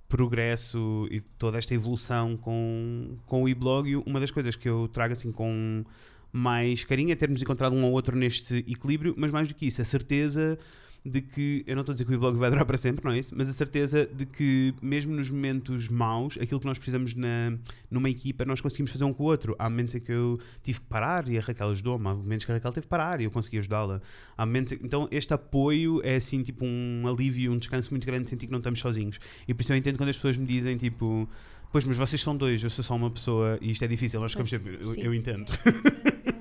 progresso e de toda esta evolução com, com o e-blog, uma das coisas que eu trago assim com mais carinho é termos encontrado um ou outro neste equilíbrio, mas mais do que isso, a certeza de que, eu não estou a dizer que o e-blog vai durar para sempre, não é isso? Mas a certeza de que mesmo nos momentos maus, aquilo que nós precisamos na, numa equipa, nós conseguimos fazer um com o outro. Há momentos em que eu tive que parar e a Raquel ajudou-me, há momentos que a Raquel teve que parar e eu consegui ajudá-la. Há momentos, então este apoio é assim tipo um alívio, um descanso muito grande de sentir que não estamos sozinhos. E por isso eu entendo quando as pessoas me dizem tipo, pois mas vocês são dois, eu sou só uma pessoa e isto é difícil, nós ficamos sempre, eu, sim. eu entendo. [LAUGHS]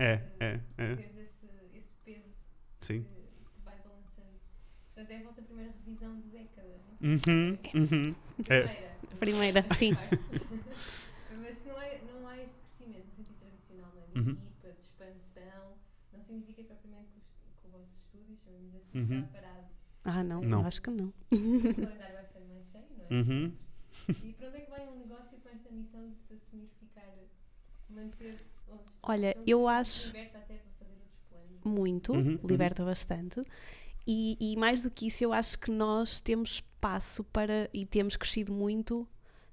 É, É, né? é, é. Teres esse, esse peso Sim. que, que vai balançando. Portanto, é a vossa primeira revisão de década. Uhum, uhum. É. Primeira. Primeira, [LAUGHS] Mas sim. faz. Mas não, é, não há este crescimento no sentido tradicional, é? de Uhum. equipa, de expansão. Não significa propriamente que, os, que o vosso estúdio, chamamos assim, Uhum. está parado. Ah, não, Não. eu acho que não. O calendário vai ficando mais cheio, não é? Uhum. E para onde é que vai um negócio com esta missão de se assumir, ficar, manter-se onde está? Olha, Então, eu acho- Liberta até para fazer outros planos. Muito, Uhum, uhum. liberta bastante. E, e mais do que isso, eu acho que nós temos espaço para, e temos crescido muito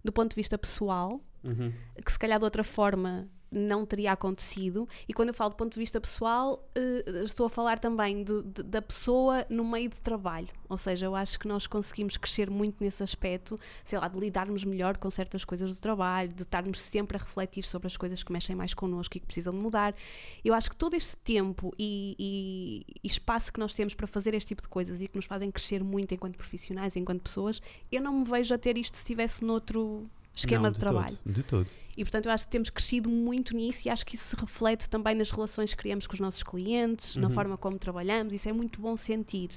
do ponto de vista pessoal, Uhum. que se calhar de outra forma não teria acontecido. E quando eu falo do ponto de vista pessoal, eh, estou a falar também de- de- da pessoa no meio de trabalho. Ou seja, eu acho que nós conseguimos crescer muito nesse aspecto, sei lá, de lidarmos melhor com certas coisas do trabalho, de estarmos sempre a refletir sobre as coisas que mexem mais connosco e que precisam de mudar. Eu acho que todo este tempo e, e- e espaço que nós temos para fazer este tipo de coisas e que nos fazem crescer muito enquanto profissionais, enquanto pessoas, eu não me vejo a ter isto se estivesse noutro esquema Não, de, trabalho. Todo, de todo. E portanto eu acho que temos crescido muito nisso e acho que isso se reflete também nas relações que criamos com os nossos clientes, na Uhum. forma como trabalhamos, isso é muito bom sentir.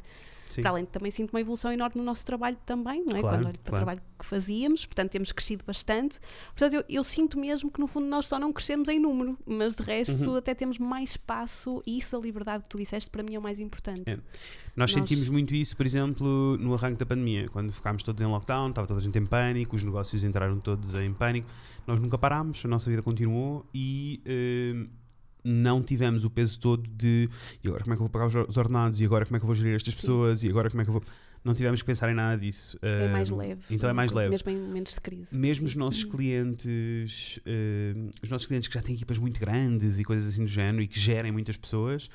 Sim. Para além de também sinto uma evolução enorme no nosso trabalho também, não é? Claro, Quando olho para claro. o trabalho que fazíamos, portanto temos crescido bastante. Portanto eu, eu sinto mesmo que no fundo nós só não crescemos em número, mas de resto Uhum. até temos mais espaço e isso a liberdade que tu disseste para mim é o mais importante. É. Nós, Nós- sentimos muito isso, por exemplo, no arranque da pandemia, quando ficámos todos em lockdown, estava toda a gente em pânico, os negócios entraram todos em pânico. Nós nunca parámos, a nossa vida continuou e eh, não tivemos o peso todo de e agora como é que eu vou pagar os or- os ordenados, e agora como é que eu vou gerir estas Sim. pessoas, e agora como é que eu vou. Não tivemos que pensar em nada disso. É mais Eh, leve. Então é mais leve. Mesmo em momentos de crise. Mesmo os nossos [CLEARS THROAT] clientes, eh, os nossos clientes que já têm equipas muito grandes e coisas assim do género e que gerem muitas pessoas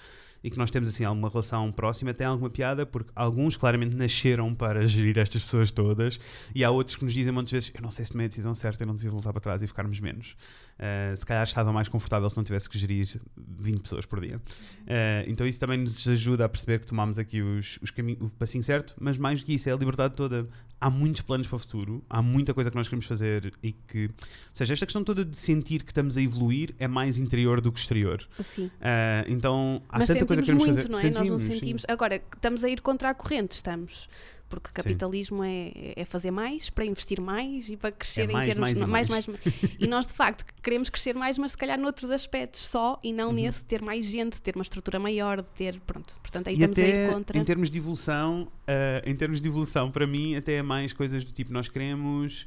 e que nós temos assim alguma relação próxima, tem alguma piada porque alguns claramente nasceram para gerir estas pessoas todas e há outros que nos dizem muitas vezes eu não sei se tomei a decisão certa, eu não devia voltar para trás e ficarmos menos. Eh, se calhar estava mais confortável se não tivesse que gerir 20 pessoas por dia. Eh, então isso também nos ajuda a perceber que tomamos aqui os, os caminhos, o passinho certo, mas mais do que isso, é a liberdade toda. Há muitos planos para o futuro, há muita coisa que nós queremos fazer e que. Ou seja, esta questão toda de sentir que estamos a evoluir é mais interior do que exterior. Assim. Eh, então há Mas tanta coisa sentimos que queremos muito, fazer. não é? Nós não sim. sentimos. Agora, estamos a ir contra a corrente, estamos. Porque capitalismo é, é fazer mais para investir mais e para crescer É mais, em termos. mais e não, mais, mais. mais, E nós, de facto, queremos crescer mais, mas se calhar noutros aspectos só e Uhum. não nesse ter mais gente, ter uma estrutura maior, de ter. Pronto. Portanto, aí E estamos a até ir contra. em termos de evolução, eh, em termos de evolução, para mim até é mais coisas do tipo nós queremos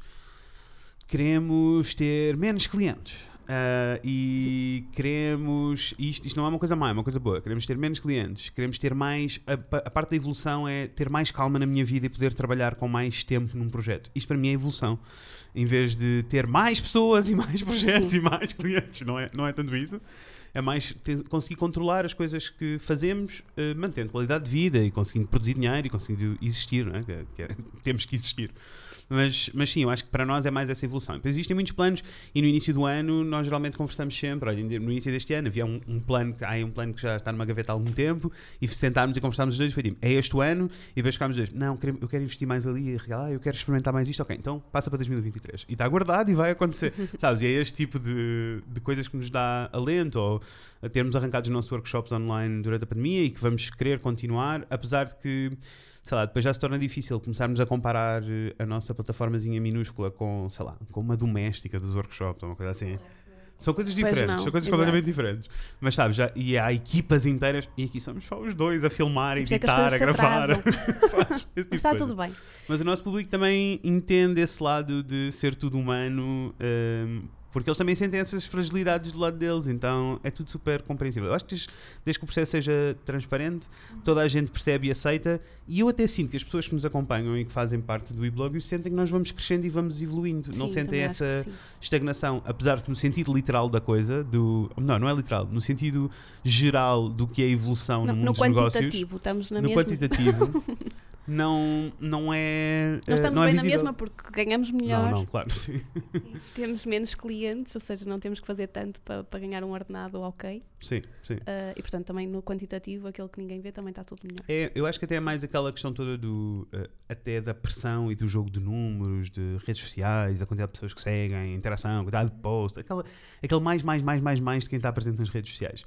queremos ter menos clientes. Eh, e queremos isto, isto não é uma coisa má, é uma coisa boa. Queremos ter menos clientes, queremos ter mais. A, a parte da evolução é ter mais calma na minha vida e poder trabalhar com mais tempo num projeto. Isto para mim é evolução. Em vez de ter mais pessoas e mais [LAUGHS] projetos Sim. e mais clientes, não é, não é tanto isso é mais ter- conseguir controlar as coisas que fazemos, eh, mantendo qualidade de vida e conseguindo produzir dinheiro e conseguindo existir, não é? Que- que é- [LAUGHS] temos que existir. Mas, mas sim, eu acho que para nós é mais essa evolução. Depois existem muitos planos e no início do ano nós geralmente conversamos sempre. Olha, no início deste ano havia um, um plano, que- há um plano que já está numa gaveta há algum tempo e sentámos e conversámos os dois e foi tipo, é este o ano? E depois ficámos os dois, não, eu quero investir mais ali, e real, ah, eu quero experimentar mais isto, ok, então passa para 2023. E está guardado e vai acontecer, [LAUGHS] sabes? E é este tipo de, de coisas que nos dá alento ou a termos arrancado os nossos workshops online durante a pandemia e que vamos querer continuar, apesar de que, sei lá, depois já se torna difícil começarmos a comparar eh, a nossa plataformazinha minúscula com, sei lá, com uma doméstica dos workshops ou uma coisa assim. São coisas diferentes, são coisas exato. completamente diferentes. Mas sabes, já, e há equipas inteiras, e aqui somos só os dois a filmar, a é as editar, a gravar. Sabes? [LAUGHS] Tipo está tudo bem. Mas o nosso público também entende esse lado de ser tudo humano, hum, porque eles também sentem essas fragilidades do lado deles, então é tudo super compreensível. Eu acho que desde, que o processo seja transparente, toda a gente percebe e aceita, e eu até sinto que as pessoas que nos acompanham e que fazem parte do e-blog sentem que nós vamos crescendo e vamos evoluindo, não Sim, sentem acho que essa estagnação, apesar de no sentido literal da coisa, do não, não é literal, no sentido geral do que é evolução No, no mundo no dos negócios, quantitativo, estamos na no mesma. quantitativo, [LAUGHS] não, não é. Nós eh, estamos não é bem na visível. mesma porque ganhamos melhor, Não, não, claro, sim. [LAUGHS] temos menos clientes, ou seja, não temos que fazer tanto para, para ganhar um ordenado ok. Sim, sim. Ah, e portanto, também no quantitativo, aquele que ninguém vê, também está tudo melhor. É, eu acho que até é mais aquela questão toda do. eh, até da pressão e do jogo de números, de redes sociais, da quantidade de pessoas que seguem, interação, quantidade de posts, aquela, aquele mais, mais, mais, mais, mais de quem está presente nas redes sociais.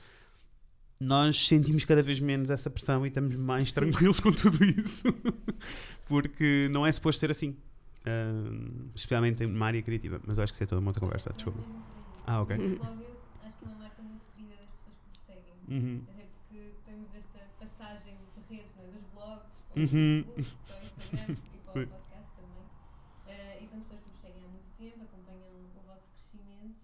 Nós sentimos cada vez menos essa pressão e estamos mais Sim. tranquilos com tudo isso. [LAUGHS] Porque não é suposto ser assim. Ah, especialmente numa área criativa. Mas eu acho que isso é toda uma outra conversa, desculpa. Ah, ok. Logo, eu [LAUGHS] acho que é uma marca muito querida das pessoas que nos seguem. Uhum. Até porque temos esta passagem de redes, não é? dos blogs, para o Uhum. Facebook, para o Instagram e para Sim. o podcast também. Eh, e são pessoas que nos seguem há muito tempo, acompanham o vosso crescimento,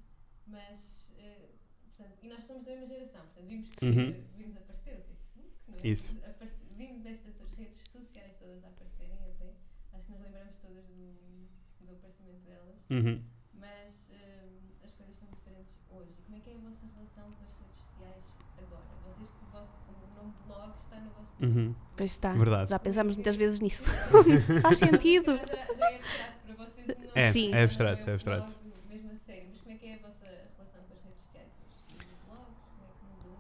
mas, eh, portanto, e nós somos da mesma geração, portanto, vimos crescer, Uhum. vimos aparecer o Facebook, não é? Isso. Aparece- vimos estas as redes sociais todas a aparecerem até, acho que nos lembramos todas do, do aparecimento delas. Uhum. Mas hum, as coisas são diferentes hoje. Como é que é a vossa relação com as redes sociais agora? Vocês, o, vosso, o nome blog está no vosso. Uhum. Pois está. Verdade. Já pensámos muitas vezes nisso. [LAUGHS] Faz sentido. Já, já é abstrato para vocês. Não, É, Sim. é abstrato, é abstrato. blog Mesmo a sério. Mas como é que é a vossa relação com as redes sociais hoje? Os blogs? Como é que mudou?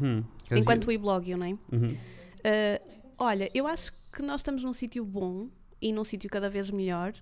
Hum. Enquanto dizer- o e-blog, não é? Uhum. Ah, Olha, eu acho que nós estamos num sítio bom e num sítio cada vez melhor,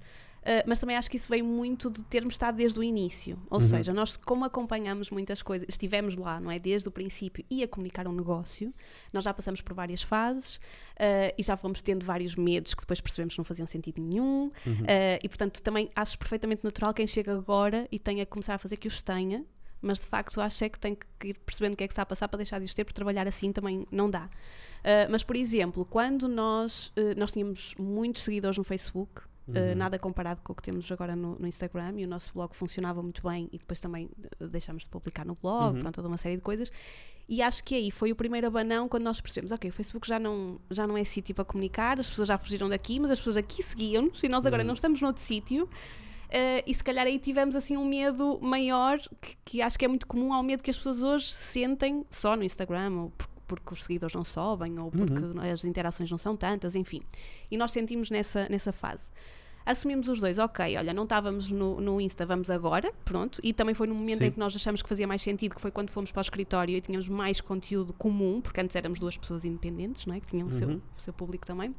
ah, mas também acho que isso veio muito de termos estado desde o início. Ou Uhum. seja, nós, como acompanhamos muitas coisas, estivemos lá, não é? Desde o princípio e a comunicar um negócio, nós já passamos por várias fases ah, e já fomos tendo vários medos que depois percebemos que não faziam sentido nenhum. Uhum. ah, e portanto, também acho perfeitamente natural quem chega agora e tenha que começar a fazer que os tenha. Mas de facto acho é que tem que ir percebendo o que é que está a passar para deixar de os ter, porque trabalhar assim também não dá. Uh, mas, por exemplo, quando nós, uh, nós tínhamos muitos seguidores no Facebook, uh, Uhum. nada comparado com o que temos agora no, no Instagram, e o nosso blog funcionava muito bem, e depois também uh, deixámos de publicar no blog, Uhum. pronto, toda uma série de coisas. E acho que aí foi o primeiro abanão quando nós percebemos, ok, o Facebook já não, já não é sítio para comunicar, as pessoas já fugiram daqui, mas as pessoas aqui seguiam-nos, e nós agora Uhum. não estamos noutro sítio. Uh, e se calhar aí tivemos assim um medo maior que, que acho que é muito comum ao medo que as pessoas hoje sentem só no Instagram ou por- porque os seguidores não sobem ou porque Uhum. as interações não são tantas, enfim. E nós sentimos nessa, nessa fase. Assumimos os dois, ok, olha, não estávamos no, no Insta, vamos agora, pronto. E também foi no momento Sim. em que nós achamos que fazia mais sentido, que foi quando fomos para o escritório e tínhamos mais conteúdo comum, porque antes éramos duas pessoas independentes, não é? que tinham o seu, Uhum. o seu público também.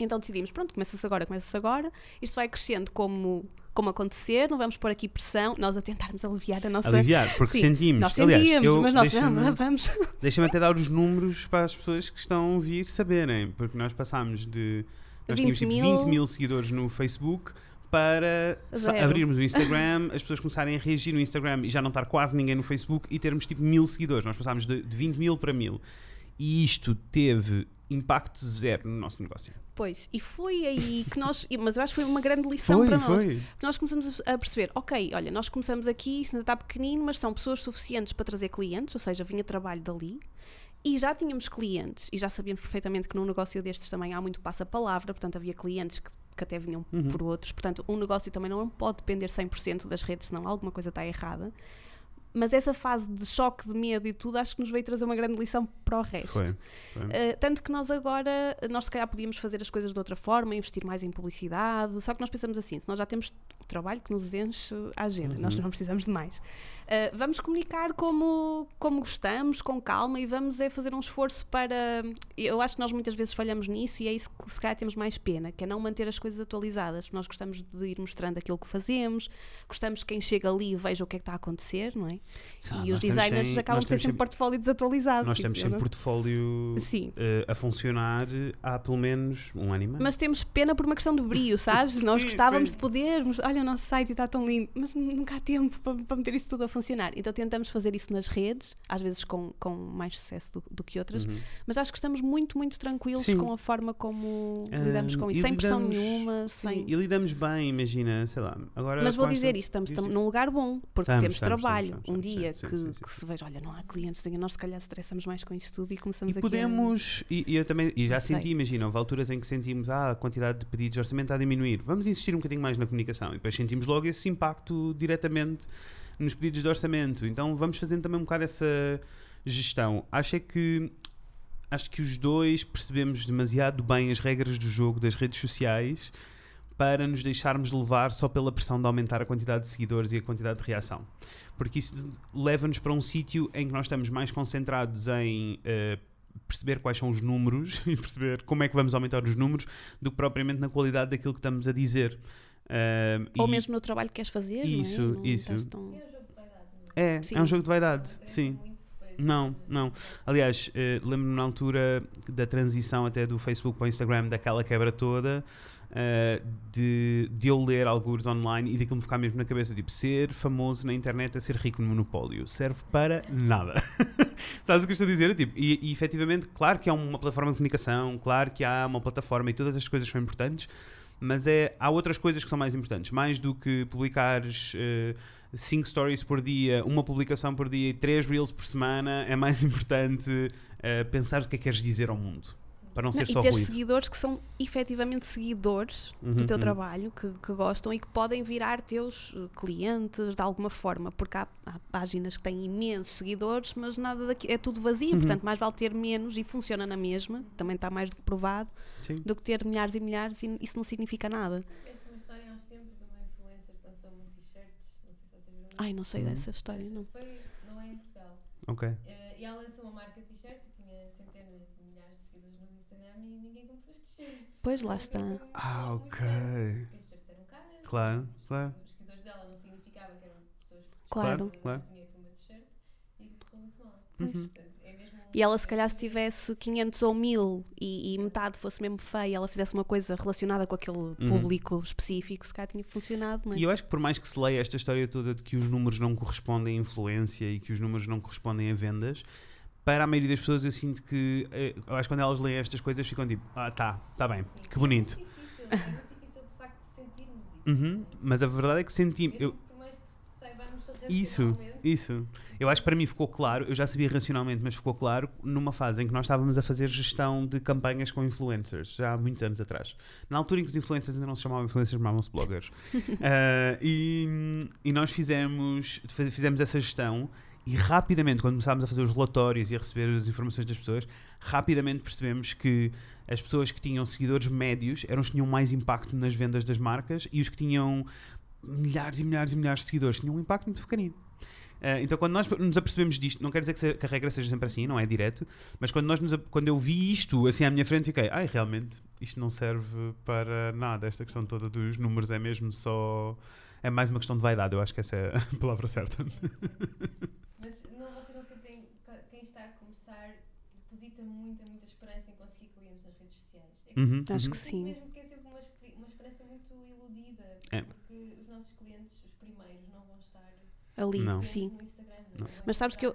Então decidimos, pronto, começa-se agora, começa-se agora. Isto vai crescendo como, como acontecer, não vamos pôr aqui pressão, nós a tentarmos aliviar a nossa. Aliviar, porque Sim, sentimos. Nós Aliás, sentíamos, eu- mas nós deixa-me- vamos. [LAUGHS] Deixa-me até dar os números para as pessoas que estão a ouvir saberem, porque nós passámos de Nós 20 tínhamos tipo mil. 20 mil seguidores no Facebook para Zero. abrirmos o [LAUGHS] Instagram, as pessoas começarem a reagir no Instagram e já não estar quase ninguém no Facebook e termos tipo mil seguidores. Nós passámos de, de 20 mil para mil. E isto teve impacto zero no nosso negócio. Pois, e foi aí que nós. Mas eu acho que foi uma grande lição para nós. foi. Porque nós começamos a a perceber, ok, olha, nós começamos aqui, isto ainda está pequenino, mas são pessoas suficientes para trazer clientes, ou seja, vinha trabalho dali. E já tínhamos clientes, e já sabíamos perfeitamente que num negócio destes também há muito passa-palavra, portanto havia clientes que, que até vinham Uhum. por outros. Portanto, um negócio também não pode depender 100% das redes, senão alguma coisa está errada. Mas essa fase de choque, de medo e tudo, acho que nos veio trazer uma grande lição para o resto. Foi. foi. Uh, tanto que nós agora, nós se calhar podíamos fazer as coisas de outra forma, investir mais em publicidade, só que nós pensamos assim, se nós já temos o trabalho que nos enche a agenda, nós Uhum. não precisamos de mais. Uh, vamos comunicar como, como gostamos, com calma e vamos é fazer um esforço para. Eu acho que nós muitas vezes falhamos nisso e é isso que se calhar temos mais pena, que é não manter as coisas atualizadas. Nós gostamos de ir mostrando aquilo que fazemos, gostamos que quem chega ali e veja o que é que está a acontecer, não é? Ah, e os designers sem- acabam de ter temos sempre portfólio desatualizado. Nós tipo, temos sempre não- portfólio Sim. eh, a funcionar há pelo menos um ano e meio. Mas temos pena por uma questão de brio, sabes? [LAUGHS] Nós Sim, gostávamos sim. de podermos, olha o nosso site está tão lindo, mas nunca há tempo para, para meter isso tudo a funcionar. Então tentamos fazer isso nas redes, às vezes com, com mais sucesso do, do que outras, Uhum. mas acho que estamos muito, muito tranquilos Sim. com a forma como lidamos Ahm, com isso, sem pressão lidamos- nenhuma, Sim, sem... e lidamos bem, imagina, sei lá. Agora Mas vou dizer isto, estamos tam- num lugar bom, porque Estamos, temos estamos, trabalho. estamos, um estamos, dia sim, que, sim, sim, que se veja, olha, não há clientes, nós se calhar estressamos mais com isto tudo e começamos E aqui a- podemos, e, e eu também, e já sei. senti, imagina, houve alturas em que sentimos ah, a quantidade de pedidos de orçamento está a diminuir, vamos insistir um bocadinho mais na comunicação e depois sentimos logo esse impacto diretamente nos pedidos de orçamento, então vamos fazendo também um bocado essa gestão. Acho é que acho que os dois percebemos demasiado bem as regras do jogo das redes sociais para nos deixarmos levar só pela pressão de aumentar a quantidade de seguidores e a quantidade de reação. Porque isso leva-nos para um sítio em que nós estamos mais concentrados em eh, perceber quais são os números [LAUGHS] e perceber como é que vamos aumentar os números do que propriamente na qualidade daquilo que estamos a dizer. Ou e mesmo no trabalho que queres fazer, Isso, não é? Não isso. tão- É um jogo de vaidade. não é, Sim. é um jogo de vaidade, Não interessa sim. Não, não. Aliás, eh, lembro-me na altura da transição até do Facebook para o Instagram, daquela quebra toda, eh, de, de eu ler alguns online e daquilo me ficar mesmo na cabeça, tipo, ser famoso na internet é ser rico no monopólio. Serve para nada. [LAUGHS] Sabes o que eu estou a dizer? Tipo, e, e efetivamente, claro que há uma plataforma de comunicação, claro que há uma plataforma e todas as coisas são importantes, mas é, há outras coisas que são mais importantes. Mais do que publicares 5 stories por dia, uma publicação por dia e 3 reels por semana, é mais [LAUGHS] importante eh, pensar o que é que queres dizer ao mundo. Para não, Não, ser e só ter ruído. seguidores que são efetivamente seguidores Uhum, do teu uhum. trabalho, que, que gostam e que podem virar teus eh, clientes de alguma forma, porque há, há páginas que têm imensos seguidores, mas nada daqui é tudo vazio, Uhum. portanto, mais vale ter menos e funciona na mesma, também está mais do que provado, Sim. do que ter milhares e milhares e isso não significa nada. Esta é uma história há uns tempos de uma influencer que lançou umas t-shirts, não sei se vocês viram. Ai, não sei Uhum. dessa história, não. Foi, não é em Portugal. Ok. Eh, e ela lançou uma marca de t-shirts e tinha centenas de milhares de seguidores no Instagram e ninguém comprou as t-shirts. Pois, lá está. Ah, ok. caras. Claro, claro. Os seguidores dela não significava que eram pessoas que Claro. e. Uhum. É E ela, se calhar, se tivesse 500 ou 1000 e, e metade fosse mesmo feia, ela fizesse uma coisa relacionada com aquele público específico, se calhar tinha funcionado, é? Uhum. E eu acho que por mais que se leia esta história toda de que os números não correspondem à influência e que os números não correspondem a vendas, para a maioria das pessoas eu sinto que, eh, eu acho que quando elas leem estas coisas ficam tipo, ah tá, tá bem, Sim, que e bonito. É muito difícil, é muito difícil de facto sentirmos isso. Uhum, mas a verdade é que senti, Mesmo eu, Isso, isso. Eu acho que para mim ficou claro, eu já sabia racionalmente, mas ficou claro numa fase em que nós estávamos a fazer gestão de campanhas com influencers, já há muitos anos atrás. Na altura em que os influencers ainda não se chamavam influencers, chamavam-se bloggers. Ah, [LAUGHS] e, e nós fizemos, fizemos essa gestão e rapidamente, quando começámos a fazer os relatórios e a receber as informações das pessoas, rapidamente percebemos que as pessoas que tinham seguidores médios eram os que tinham mais impacto nas vendas das marcas e os que tinham milhares e milhares e milhares de seguidores tinham um impacto muito pequenino. Eh, então, quando nós nos apercebemos disto, não quer dizer que, se- que a regra seja sempre assim, não é direto, mas quando, nós nos quando eu vi isto assim à minha frente, fiquei, ai, realmente, isto não serve para nada. Esta questão toda dos números é mesmo só. É mais uma questão de vaidade, eu acho que essa é a [LAUGHS] palavra certa. [LAUGHS] Mas não, vocês não sentem que quem está a começar deposita muita, muita esperança em conseguir clientes nas redes sociais. É que Uhum, Acho uhum. que sim. mesmo que é sempre uma, uma esperança muito iludida, É. porque os nossos clientes, os primeiros, não vão estar Ali, Não. sim. no Instagram. Não. vão Mas sabes que eu-.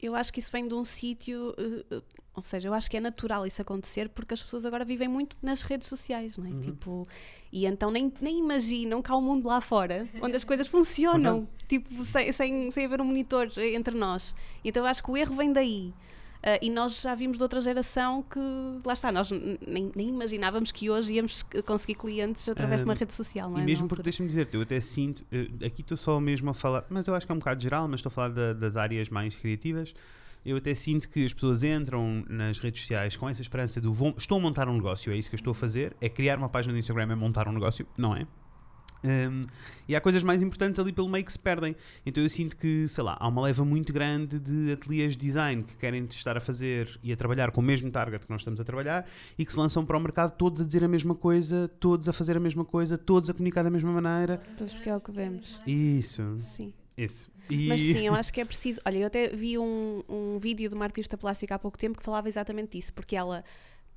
Eu acho que isso vem de um sítio, eh, eh, ou seja, eu acho que é natural isso acontecer porque as pessoas agora vivem muito nas redes sociais, não é? Uhum. Tipo, e então nem, nem imaginam que há um mundo lá fora onde as coisas funcionam, tipo, sem, sem, sem haver um monitor entre nós. Então eu acho que o erro vem daí. Ah, e nós já vimos de outra geração que, lá está, nós nem, nem imaginávamos que hoje íamos conseguir clientes através de uma Ah, rede social, não é? E mesmo porque, deixa-me dizer-te, eu até sinto, eh, aqui estou só mesmo a falar, mas eu acho que é um bocado geral, mas estou a falar da- das áreas mais criativas. Eu até sinto que as pessoas entram nas redes sociais com essa esperança do vou, estou a montar um negócio, é isso que eu estou a fazer, é criar uma página no Instagram, é montar um negócio, não é? Um, e há coisas mais importantes ali pelo meio que se perdem. Então eu sinto que, sei lá, há uma leva muito grande de ateliês de design que querem estar a fazer e a trabalhar com o mesmo target que nós estamos a trabalhar e que se lançam para o mercado todos a dizer a mesma coisa, todos a fazer a mesma coisa, todos a comunicar da mesma maneira. Pois, porque é o que vemos. Isso, Sim. isso. E... Mas sim, eu [LAUGHS] acho que é preciso. Olha, eu até vi um, um vídeo de uma artista plástica há pouco tempo que falava exatamente disso, porque ela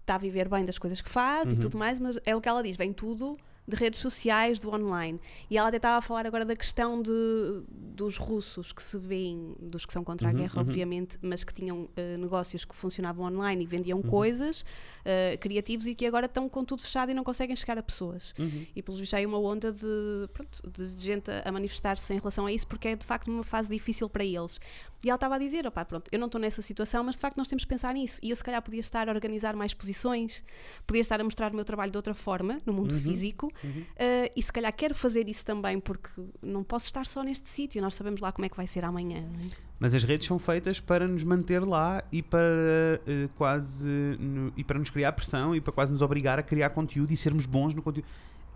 está a viver bem das coisas que faz e Uhum. tudo mais, mas é o que ela diz: vem tudo de redes sociais, do online. E ela até estava a falar agora da questão de, dos russos que se veem, dos que são contra Uhum, a guerra, uhum. obviamente, mas que tinham eh, negócios que funcionavam online e vendiam Uhum. coisas eh, criativos e que agora estão com tudo fechado e não conseguem chegar a pessoas. Uhum. E pelos vistos há aí uma onda de, pronto, de gente a a manifestar-se em relação a isso porque é de facto uma fase difícil para eles. E ela estava a dizer, opá, pronto, eu não estou nessa situação, mas de facto nós temos que pensar nisso. E eu se calhar podia estar a organizar mais posições, podia estar a mostrar o meu trabalho de outra forma, no mundo Uhum. físico, Uhum. eh, e se calhar quero fazer isso também porque não posso estar só neste sítio, nós sabemos lá como é que vai ser amanhã. é? Mas as redes são feitas para nos manter lá e para eh, quase no- e para nos criar pressão e para quase nos obrigar a criar conteúdo e sermos bons no conteúdo.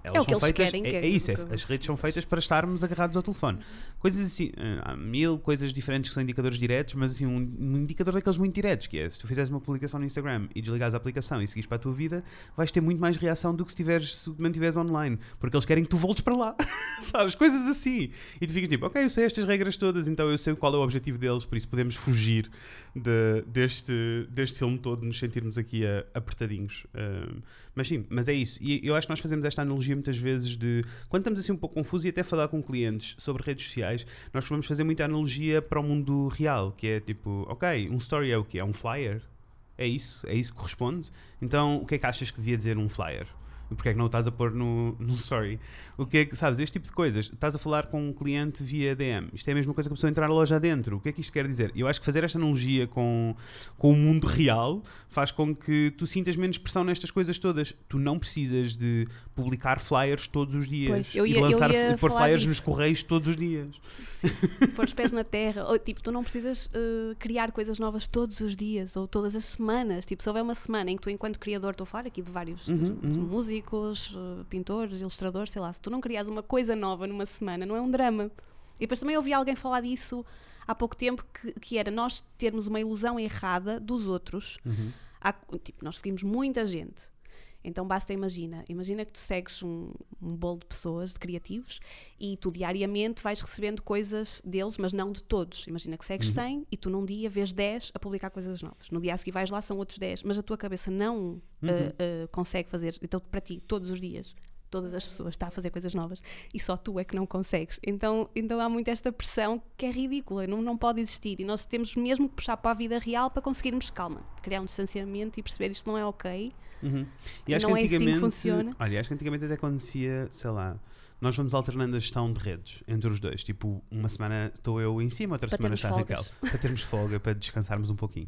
Elas o que são eles feitas, querem, é, é é isso, é- as redes são feitas para estarmos agarrados ao telefone. Coisas assim, eh, há mil coisas diferentes que são indicadores diretos, mas assim, um, um indicador daqueles muito diretos, que é se tu fizeres uma publicação no Instagram e desligares a aplicação e seguires para a tua vida, vais ter muito mais reação do que se, tiveres, se te mantiveres online, porque eles querem que tu voltes para lá, [LAUGHS] sabes? Coisas assim. E tu ficas tipo, ok, eu sei estas regras todas, então eu sei qual é o objetivo deles, por isso podemos fugir de- deste, deste filme todo, nos sentirmos aqui eh, apertadinhos. Um, mas sim, mas é isso. E eu acho que nós fazemos esta analogia muitas vezes de quando estamos assim um pouco confusos e até falar com clientes sobre redes sociais, nós vamos fazer muita analogia para o mundo real, que é tipo, ok, um story é o quê? É um flyer? É isso? É isso que corresponde? Então, o que é que achas que devia dizer um flyer? E Porquê é que não o estás a pôr no, no story? O que é que, sabes, este tipo de coisas. Estás a falar com um cliente via DM. Isto é a mesma coisa que a pessoa entrar na loja adentro. O que é que isto quer dizer? Eu acho que fazer esta analogia com, com o mundo real faz com que tu sintas menos pressão nestas coisas todas. Tu não precisas de publicar flyers todos os dias. Pois, eu e ia- eu lançar ia e pôr flyers disso. nos correios todos os dias. pôr os pés na terra. Ou, tipo, tu não precisas eh, criar coisas novas todos os dias ou todas as semanas. Tipo, se houver uma semana em que tu, enquanto criador, estou a falar aqui de vários Uhum, uhum. Músicos, eh, pintores, ilustradores, sei lá, se tu não crias uma coisa nova numa semana, não é um drama. E depois também ouvi alguém falar disso há pouco tempo, que, que era nós termos uma ilusão errada dos outros. Uhum. Há- tipo, nós seguimos muita gente. Então basta imagina, imagina que tu segues um, um bolo de pessoas, de criativos, e tu diariamente vais recebendo coisas deles, mas não de todos. Imagina que segues Uhum. 100 e tu num dia vês 10 a publicar coisas novas. No dia a seguir vais lá, são outros 10, mas a tua cabeça não Uhum. eh, eh, consegue fazer. Então para ti, todos os dias, todas as pessoas estão a fazer coisas novas e só tu é que não consegues. Então, então há muito esta pressão que é ridícula, não, não pode existir. E nós temos mesmo que puxar para a vida real para conseguirmos, calma, criar um distanciamento e perceber isto não é ok. Uhum. E não é assim que funciona. Olha, acho que antigamente até acontecia, sei lá, nós vamos alternando a gestão de redes entre os dois. Tipo, uma semana estou eu em cima, outra Para semana está a Raquel. Para termos folga, para descansarmos um pouquinho.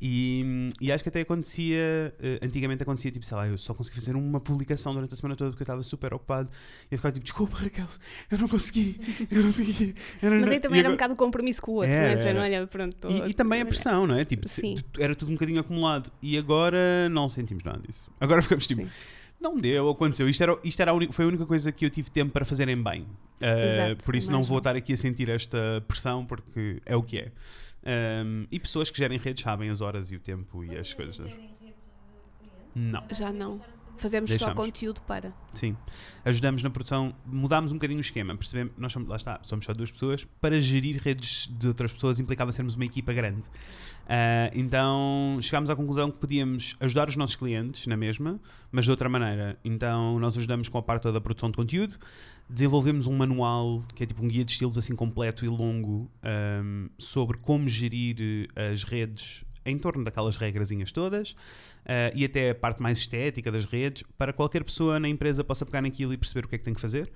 E, e acho que até acontecia, eh, antigamente acontecia, tipo, sei lá, eu só consegui fazer uma publicação durante a semana toda porque eu estava super ocupado. E eu ficava tipo, desculpa Raquel, eu não consegui, eu não consegui. eu não- Mas aí também era um agora- bocado o compromisso com o outro, Era, não é? Já era. não olha, pronto. tô- e, e também a pressão, não é? Tipo, Sim. era tudo um bocadinho acumulado. E agora não sentimos nada disso. Agora ficamos tipo, Sim. não deu, aconteceu. Isto, era, isto era a única, foi a única coisa que eu tive tempo para fazerem bem. Uh, Exato, por isso não vou estar aqui a sentir esta pressão, porque é o que é. Um, e pessoas que gerem redes sabem as horas e o tempo e as coisas. gerem redes de clientes? Não. Já não. Fazemos só Deixamos. conteúdo para. Sim. Ajudamos na produção, mudámos um bocadinho o esquema. Percebemos, nós somos, lá está, somos só duas pessoas. Para gerir redes de outras pessoas implicava sermos uma equipa grande. Ah, então chegámos à conclusão que podíamos ajudar os nossos clientes na mesma, mas de outra maneira. Então nós ajudamos com a parte da produção de conteúdo. Desenvolvemos um manual que é tipo um guia de estilos assim completo e longo ahm, sobre como gerir eh, as redes em torno daquelas regrazinhas todas ah, e até a parte mais estética das redes para qualquer pessoa na empresa possa pegar naquilo e perceber o que é que tem que fazer.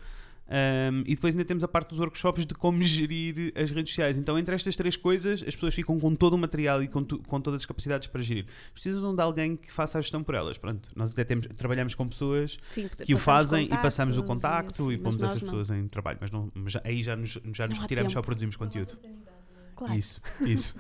Um, e depois ainda temos a parte dos workshops de como gerir as redes sociais. Então, entre estas três coisas, as pessoas ficam com todo o material e com, tu- com todas as capacidades para gerir. Precisam de alguém que faça a gestão por elas. Pronto, nós até temos, trabalhamos com pessoas Sim, que o fazem e passamos o contacto e, assim, pomos mas essas não. pessoas em trabalho. Mas não, mas aí já nos, já nos retiramos, só produzimos conteúdo. Claro. Isso, isso.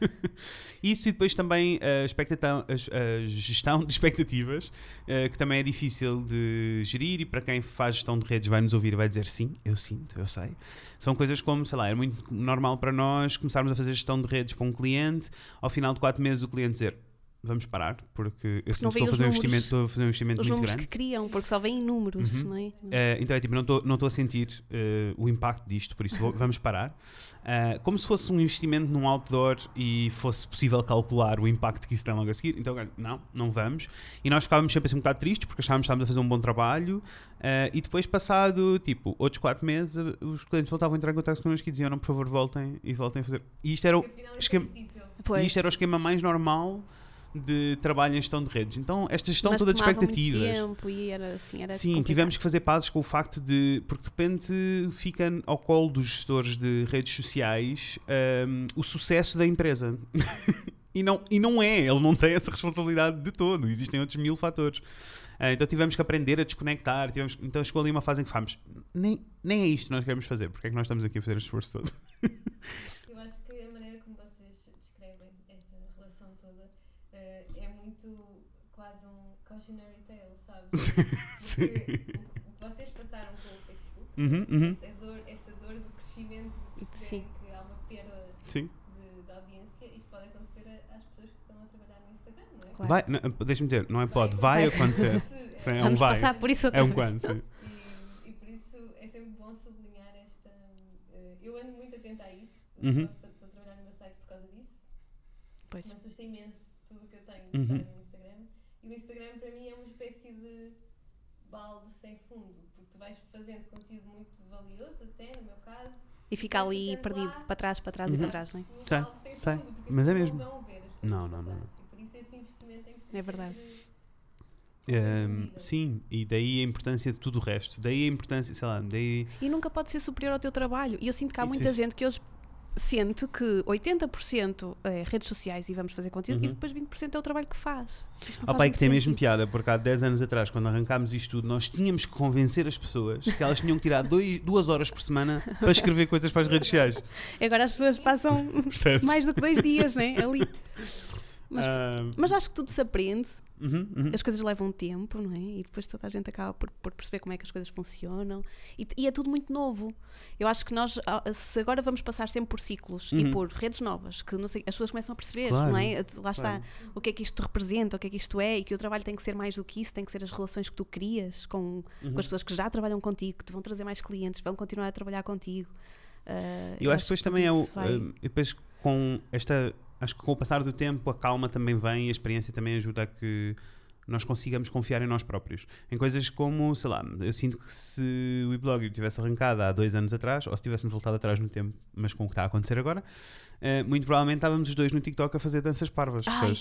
[LAUGHS] isso e depois também a, expectata- a gestão de expectativas, eh, que também é difícil de gerir e para quem faz gestão de redes vai nos ouvir e vai dizer sim, eu sinto, eu sei. São coisas como, sei lá, é muito normal para nós começarmos a fazer gestão de redes para um cliente, ao final de quatro meses o cliente dizer vamos parar, porque eu sinto não que estou a fazer um investimento, estou a fazer um investimento Os muito números grande. que criam, porque só vêm números, Uhum. não é? Eh, então é tipo, não estou não estou a sentir eh, o impacto disto, por isso vou- vamos parar. Eh, como se fosse um investimento num outdoor e fosse possível calcular o impacto que isso tem logo a seguir. Então, não, não vamos. E nós ficávamos sempre assim um bocado tristes porque achávamos que estávamos a fazer um bom trabalho. e depois, passado tipo outros quatro meses, os clientes voltavam a entrar em contato connosco e diziam: não, por favor, voltem e voltem a fazer. E isto era o, esquema- é e isto era o esquema mais normal de trabalho em gestão de redes. Então, esta gestão Mas toda de expectativas. tempo e era assim, era Sim, complicado. tivemos que fazer pazes com o facto de. Porque de repente fica ao colo dos gestores de redes sociais hum, o sucesso da empresa. [LAUGHS] e, não, e não é, ele não tem essa responsabilidade de todo. Existem outros mil fatores. Ah, então tivemos que aprender a desconectar. Tivemos, então chegou ali uma fase em que falámos: nem, nem é isto que nós queremos fazer, porque é que nós estamos aqui a fazer este esforço todo? [LAUGHS] Eu acho que a maneira como vocês descrevem esta relação toda eh, é muito quase um cautionary tale, sabe? Sim. Porque o, que- o que vocês passaram com o Facebook, Uhum, uhum. essa, dor, essa dor do crescimento, de perceberem Sim. que há uma perda Sim. de, de audiência, isto pode acontecer às pessoas que estão a trabalhar no Instagram, não é? Claro. Vai, não, deixa-me dizer, não é pode, vai acontecer. [LAUGHS] Sim, é um vai. passar por isso outra É um quando, sim. E, e por isso é sempre bom sublinhar esta. eh, eu ando muito atenta a isso. Uhum. Estou estou a trabalhar no meu site por causa disso. Pois. Me assusta imenso tudo o que eu tenho de Uhum. E o Instagram para mim é uma espécie de balde sem fundo. Porque tu vais fazendo conteúdo muito valioso, até no meu caso. E fica ali perdido, lá. para trás, para trás Uhum. e para trás, não é? Sei, balde sem sei. fundo, porque as Mas é pessoas mesmo. não vão ver as coisas Não, não, não. E por isso esse investimento tem que ser É verdade. Hum, vida. sim, e daí a importância de tudo o resto. Daí a importância, sei lá, daí. E nunca pode ser superior ao teu trabalho. E eu sinto que há Isso, muita isso. gente que hoje sente que 80% é redes sociais e vamos fazer conteúdo e Uhum. depois 20% é o trabalho que faz. Isto não Ah, pai, que tem mesmo sentido. piada, porque há 10 anos atrás, quando arrancámos isto tudo, nós tínhamos que convencer as pessoas que elas tinham que tirar dois, duas horas por semana para escrever coisas para as redes sociais. [LAUGHS] Agora as pessoas passam [LAUGHS] mais do que dois dias, né? Ali. [LAUGHS] Mas, Ah, mas acho que tudo se aprende, uhum, uhum. as coisas levam tempo, não é? E depois toda a gente acaba por, por perceber como é que as coisas funcionam. E, e é tudo muito novo. Eu acho que nós, ah, se agora vamos passar sempre por ciclos e Uhum. por redes novas, que sei, as pessoas começam a perceber, Claro, não é? Lá está. Claro. o que é que isto representa, o que é que isto é, e que o trabalho tem que ser mais do que isso, tem que ser as relações que tu crias com, Uhum. com as pessoas que já trabalham contigo, que te vão trazer mais clientes, vão continuar a trabalhar contigo. Ah, Eu acho que depois também é o. vai- e depois com esta. Acho que com o passar do tempo a calma também vem e a experiência também ajuda a que nós consigamos confiar em nós próprios. Em coisas como, sei lá, eu sinto que se o e-blog tivesse arrancado há dois anos atrás, ou se tivéssemos voltado atrás no tempo, mas com o que está a acontecer agora, eh, muito provavelmente estávamos os dois no TikTok a fazer danças parvas. Ai?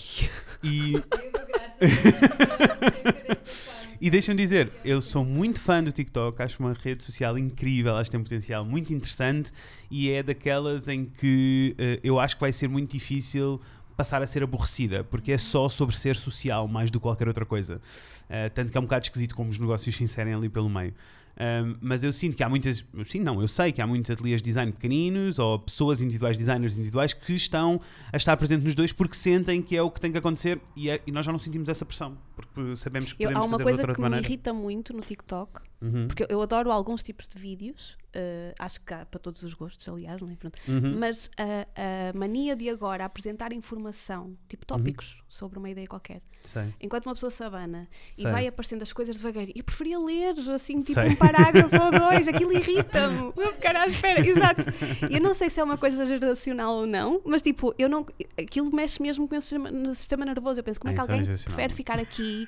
E, [LAUGHS] E deixa-me dizer, eu sou muito fã do TikTok, acho uma rede social incrível, acho que tem um potencial muito interessante e é daquelas em que eh, eu acho que vai ser muito difícil passar a ser aborrecida, porque é só sobre ser social mais do que qualquer outra coisa. Eh, tanto que é um bocado esquisito como os negócios se inserem ali pelo meio. Um, mas eu sinto que há muitas, sim, não, eu sei que há muitos ateliês de design pequeninos ou pessoas individuais, designers individuais que estão a estar presentes nos dois porque sentem que é o que tem que acontecer e, é- e nós já não sentimos essa pressão porque sabemos que eu- podemos há uma fazer de coisa outra que me maneira. irrita muito no TikTok, Uhum, porque eu adoro alguns tipos de vídeos, ah, acho que há para todos os gostos, aliás, não é? Pronto. uhum. Mas a, a mania de agora apresentar informação, tipo tópicos sobre uma ideia qualquer, Sei. Enquanto uma pessoa se abana e vai aparecendo as coisas devagarinho, eu preferia ler assim, tipo Sei. um parágrafo ou dois, aquilo irrita-me. [LAUGHS] Vou ficar à espera, [LAUGHS] exato. Eu não sei se é uma coisa geracional ou não, mas tipo, eu não, aquilo mexe mesmo com o sistema, no sistema nervoso. Eu penso, como é Ah, que é alguém prefere ficar aqui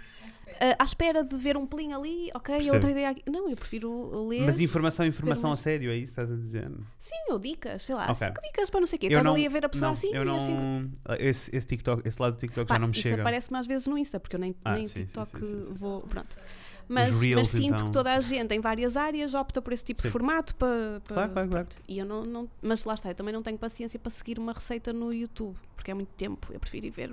À espera. ah, à espera de ver um pelinho ali, ok, Percebo. outra ideia aqui. Não, eu prefiro ler. Mas informação, informação a mais- sério, é isso que estás a dizer? Sim, ou dicas, sei lá, Ok. cinco dicas para não sei o quê. Eu Estás não- ali a ver a pessoa não, assim eu e não, assim. esse, esse TikTok, esse lado do TikTok Pá, já não me isso chega. aparece-me às vezes no Insta, porque eu nem, Ah, nem sim, TikTok sim, sim, vou. Pronto. Mas, Reels, mas sinto então. que toda a gente em várias áreas opta por esse tipo Sim. de formato para. para- Claro, claro, claro. E eu não, não- Mas lá está, eu também não tenho paciência para seguir uma receita no YouTube, porque é muito tempo. Eu prefiro ir ver.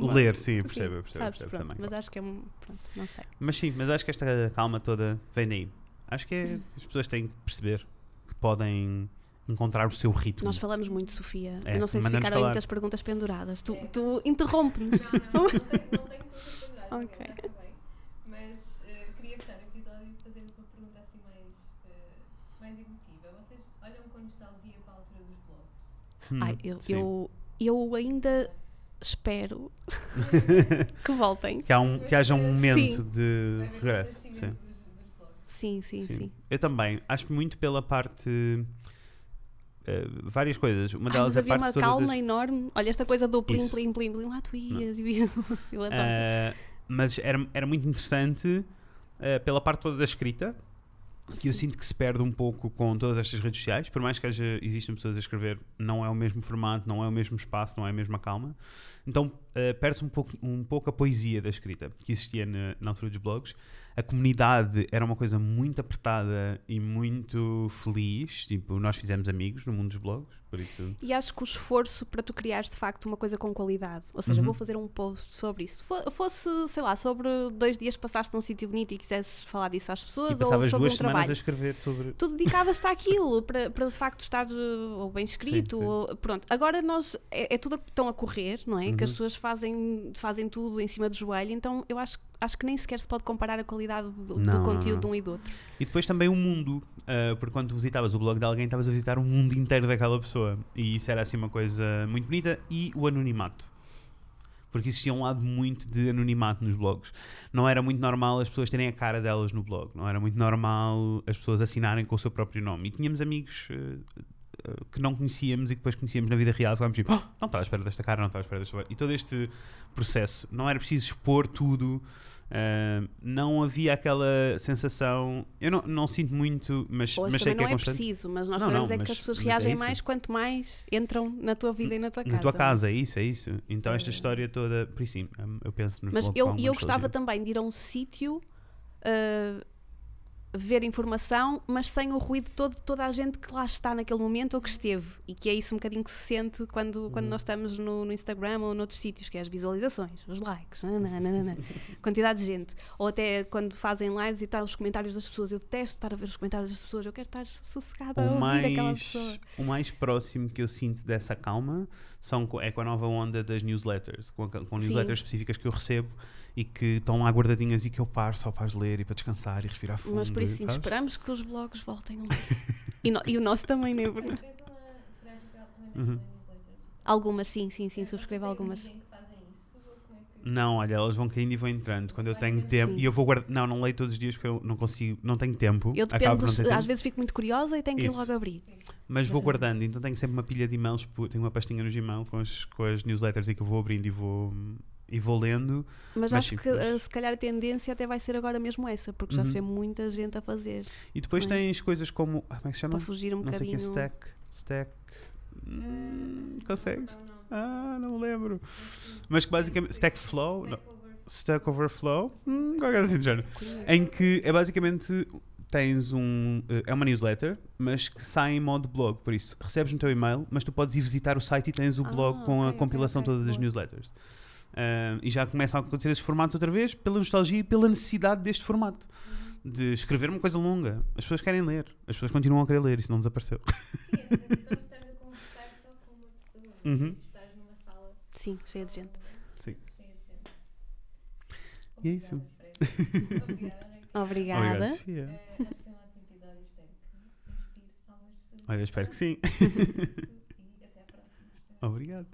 Ler, sim, percebo, eu percebo, sabes, percebo pronto, também. Mas acho que é um. Pronto, não sei. Mas sim, mas acho que esta calma toda vem daí. Acho que é, as pessoas têm que perceber que podem encontrar o seu ritmo. Nós falamos muito, Sofia. É, eu não sei se ficaram falar. muitas perguntas penduradas. Tu, É. tu interrompe-nos. Não, não, não tenho, não tenho oportunidade. [LAUGHS] Ok. Já acabei. Mas eh, queria fechar o episódio e fazer uma pergunta assim mais, eh, mais emotiva. Vocês olham com nostalgia para a altura dos blogs? Hum, Ai, eu, eu, eu ainda espero [LAUGHS] que voltem. Que, há um, que haja um momento Sim. de regresso. Sim. Sim, sim, sim. Sim. Eu também. Acho muito pela parte. eh, várias coisas. Uma Ai, delas mas é a havia parte uma toda calma das- enorme. Olha, esta coisa do plim, Isso. plim, plim, plim. Lá tu ias. [LAUGHS] Eu adoro. Eh, mas era, era muito interessante eh, pela parte toda da escrita, que eu sinto que se perde um pouco com todas estas redes sociais. Por mais que haja, existam pessoas a escrever, não é o mesmo formato, não é o mesmo espaço, não é a mesma calma. Então eh, perde-se um pouco, um pouco a poesia da escrita que existia na, na altura dos blogs. A comunidade era uma coisa muito apertada e muito feliz. Tipo, nós fizemos amigos no mundo dos blogs, por isso. E acho que o esforço para tu criares de facto uma coisa com qualidade, ou seja, Uhum. vou fazer um post sobre isso. Fo- Fosse, sei lá, sobre dois dias que passaste num sítio bonito e quisesses falar disso às pessoas, ou sobre duas um trabalho. a escrever sobre. tu dedicavas-te àquilo para, para de facto estar ou bem escrito. sim. Ou, pronto, agora nós é, é tudo que estão a correr, não é? Que as Uhum. pessoas fazem, fazem tudo em cima do joelho, então eu acho, acho que nem sequer se pode comparar a qualidade do, do Não, não, conteúdo não. de um e do outro. E depois também o mundo, ah, porque quando visitavas o blog de alguém, estavas a visitar o mundo inteiro daquela pessoa. E isso era assim uma coisa muito bonita. E o anonimato. Porque existia um lado muito de anonimato nos blogs. Não era muito normal as pessoas terem a cara delas no blog. Não era muito normal as pessoas assinarem com o seu próprio nome. E tínhamos amigos ah, que não conhecíamos e que depois conhecíamos na vida real. Ficámos tipo, "Oh, não estava à espera desta cara, não estava à espera desta. E todo este processo. Não era preciso expor tudo. Uh, não havia aquela sensação. Eu não, não sinto muito, mas, Hoje mas sei que não é é constante. preciso, mas nós Não, sabemos não, é que mas- as pessoas é reagem isso. mais quanto mais entram na tua vida e na tua casa. Na tua casa, é isso, é isso. Então, esta É. história toda, por isso, sim, um, eu penso nos Mas eu, e eu gostava também de ir a um sítio uh, ver informação, mas sem o ruído todo de toda a gente que lá está naquele momento ou que esteve. E que é isso um bocadinho que se sente quando, quando Uhum. nós estamos no, no Instagram ou noutros sítios, que é as visualizações, os likes, nananana, [LAUGHS] quantidade de gente. Ou até quando fazem lives e está os comentários das pessoas. Eu detesto estar a ver os comentários das pessoas, eu quero estar sossegada a O ouvir aquela mais, pessoa. o mais próximo que eu sinto dessa calma são, é com a nova onda das newsletters, com, a- com Sim. newsletters específicas que eu recebo e que estão lá guardadinhas e que eu paro só para as ler e para descansar e respirar fundo. Mas por isso sim, sabes? esperamos que os blogs voltem a ler. e, no- e o nosso também, não é verdade? Uhum. Algumas, sim, sim, sim, subscrevo têm algumas. é Não, olha, elas vão caindo e vão entrando. Quando eu tenho tempo. Sim. E eu vou guardar. Não, não leio todos os dias porque eu não consigo. Não tenho tempo. Eu dependo, por dos- tempo, às vezes fico muito curiosa e tenho que ir Isso. logo abrir. Mas vou guardando. Então tenho sempre uma pilha de e-mails. Tenho uma pastinha no Gmail com as, com as newsletters e que eu vou abrindo e vou, e vou lendo. Mas, Mas acho sim, que mas- eh, se calhar a tendência até vai ser agora mesmo essa, porque já se Uhum. vê muita gente a fazer E depois Bem. tens coisas como. ah, Como é que se chama? para fugir um Não sei o que é bocadinho. stack. Stack. Hum, consegues? Não, não. Ah, não me lembro. Mas que basicamente. Stack Flow? Stack Over- Stack Overflow? Hum, qualquer assim do género. Em que é basicamente tens um. eh, É uma newsletter, mas que sai em modo blog. Por isso, recebes no teu e-mail, mas tu podes ir visitar o site e tens o Ah, blog com a ok, ok, compilação ok, toda das boa. newsletters. Ah, e já começam a acontecer esses formatos outra vez pela nostalgia e pela necessidade deste formato. De escrever uma coisa longa. As pessoas querem ler. As pessoas continuam a querer ler. Isso não desapareceu. Sim, essa [LAUGHS] sensação de estares a conversar só com uma pessoa. em Uhum. vez de estares numa sala Sim, cheia de gente. Sim. cheia de gente. E é isso. Obrigada. [LAUGHS] Obrigada. Obrigada. Eh, acho que foi um ótimo episódio. Espero que inspire algumas pessoas. Olha, espero que sim. E até à próxima. [LAUGHS] Obrigado.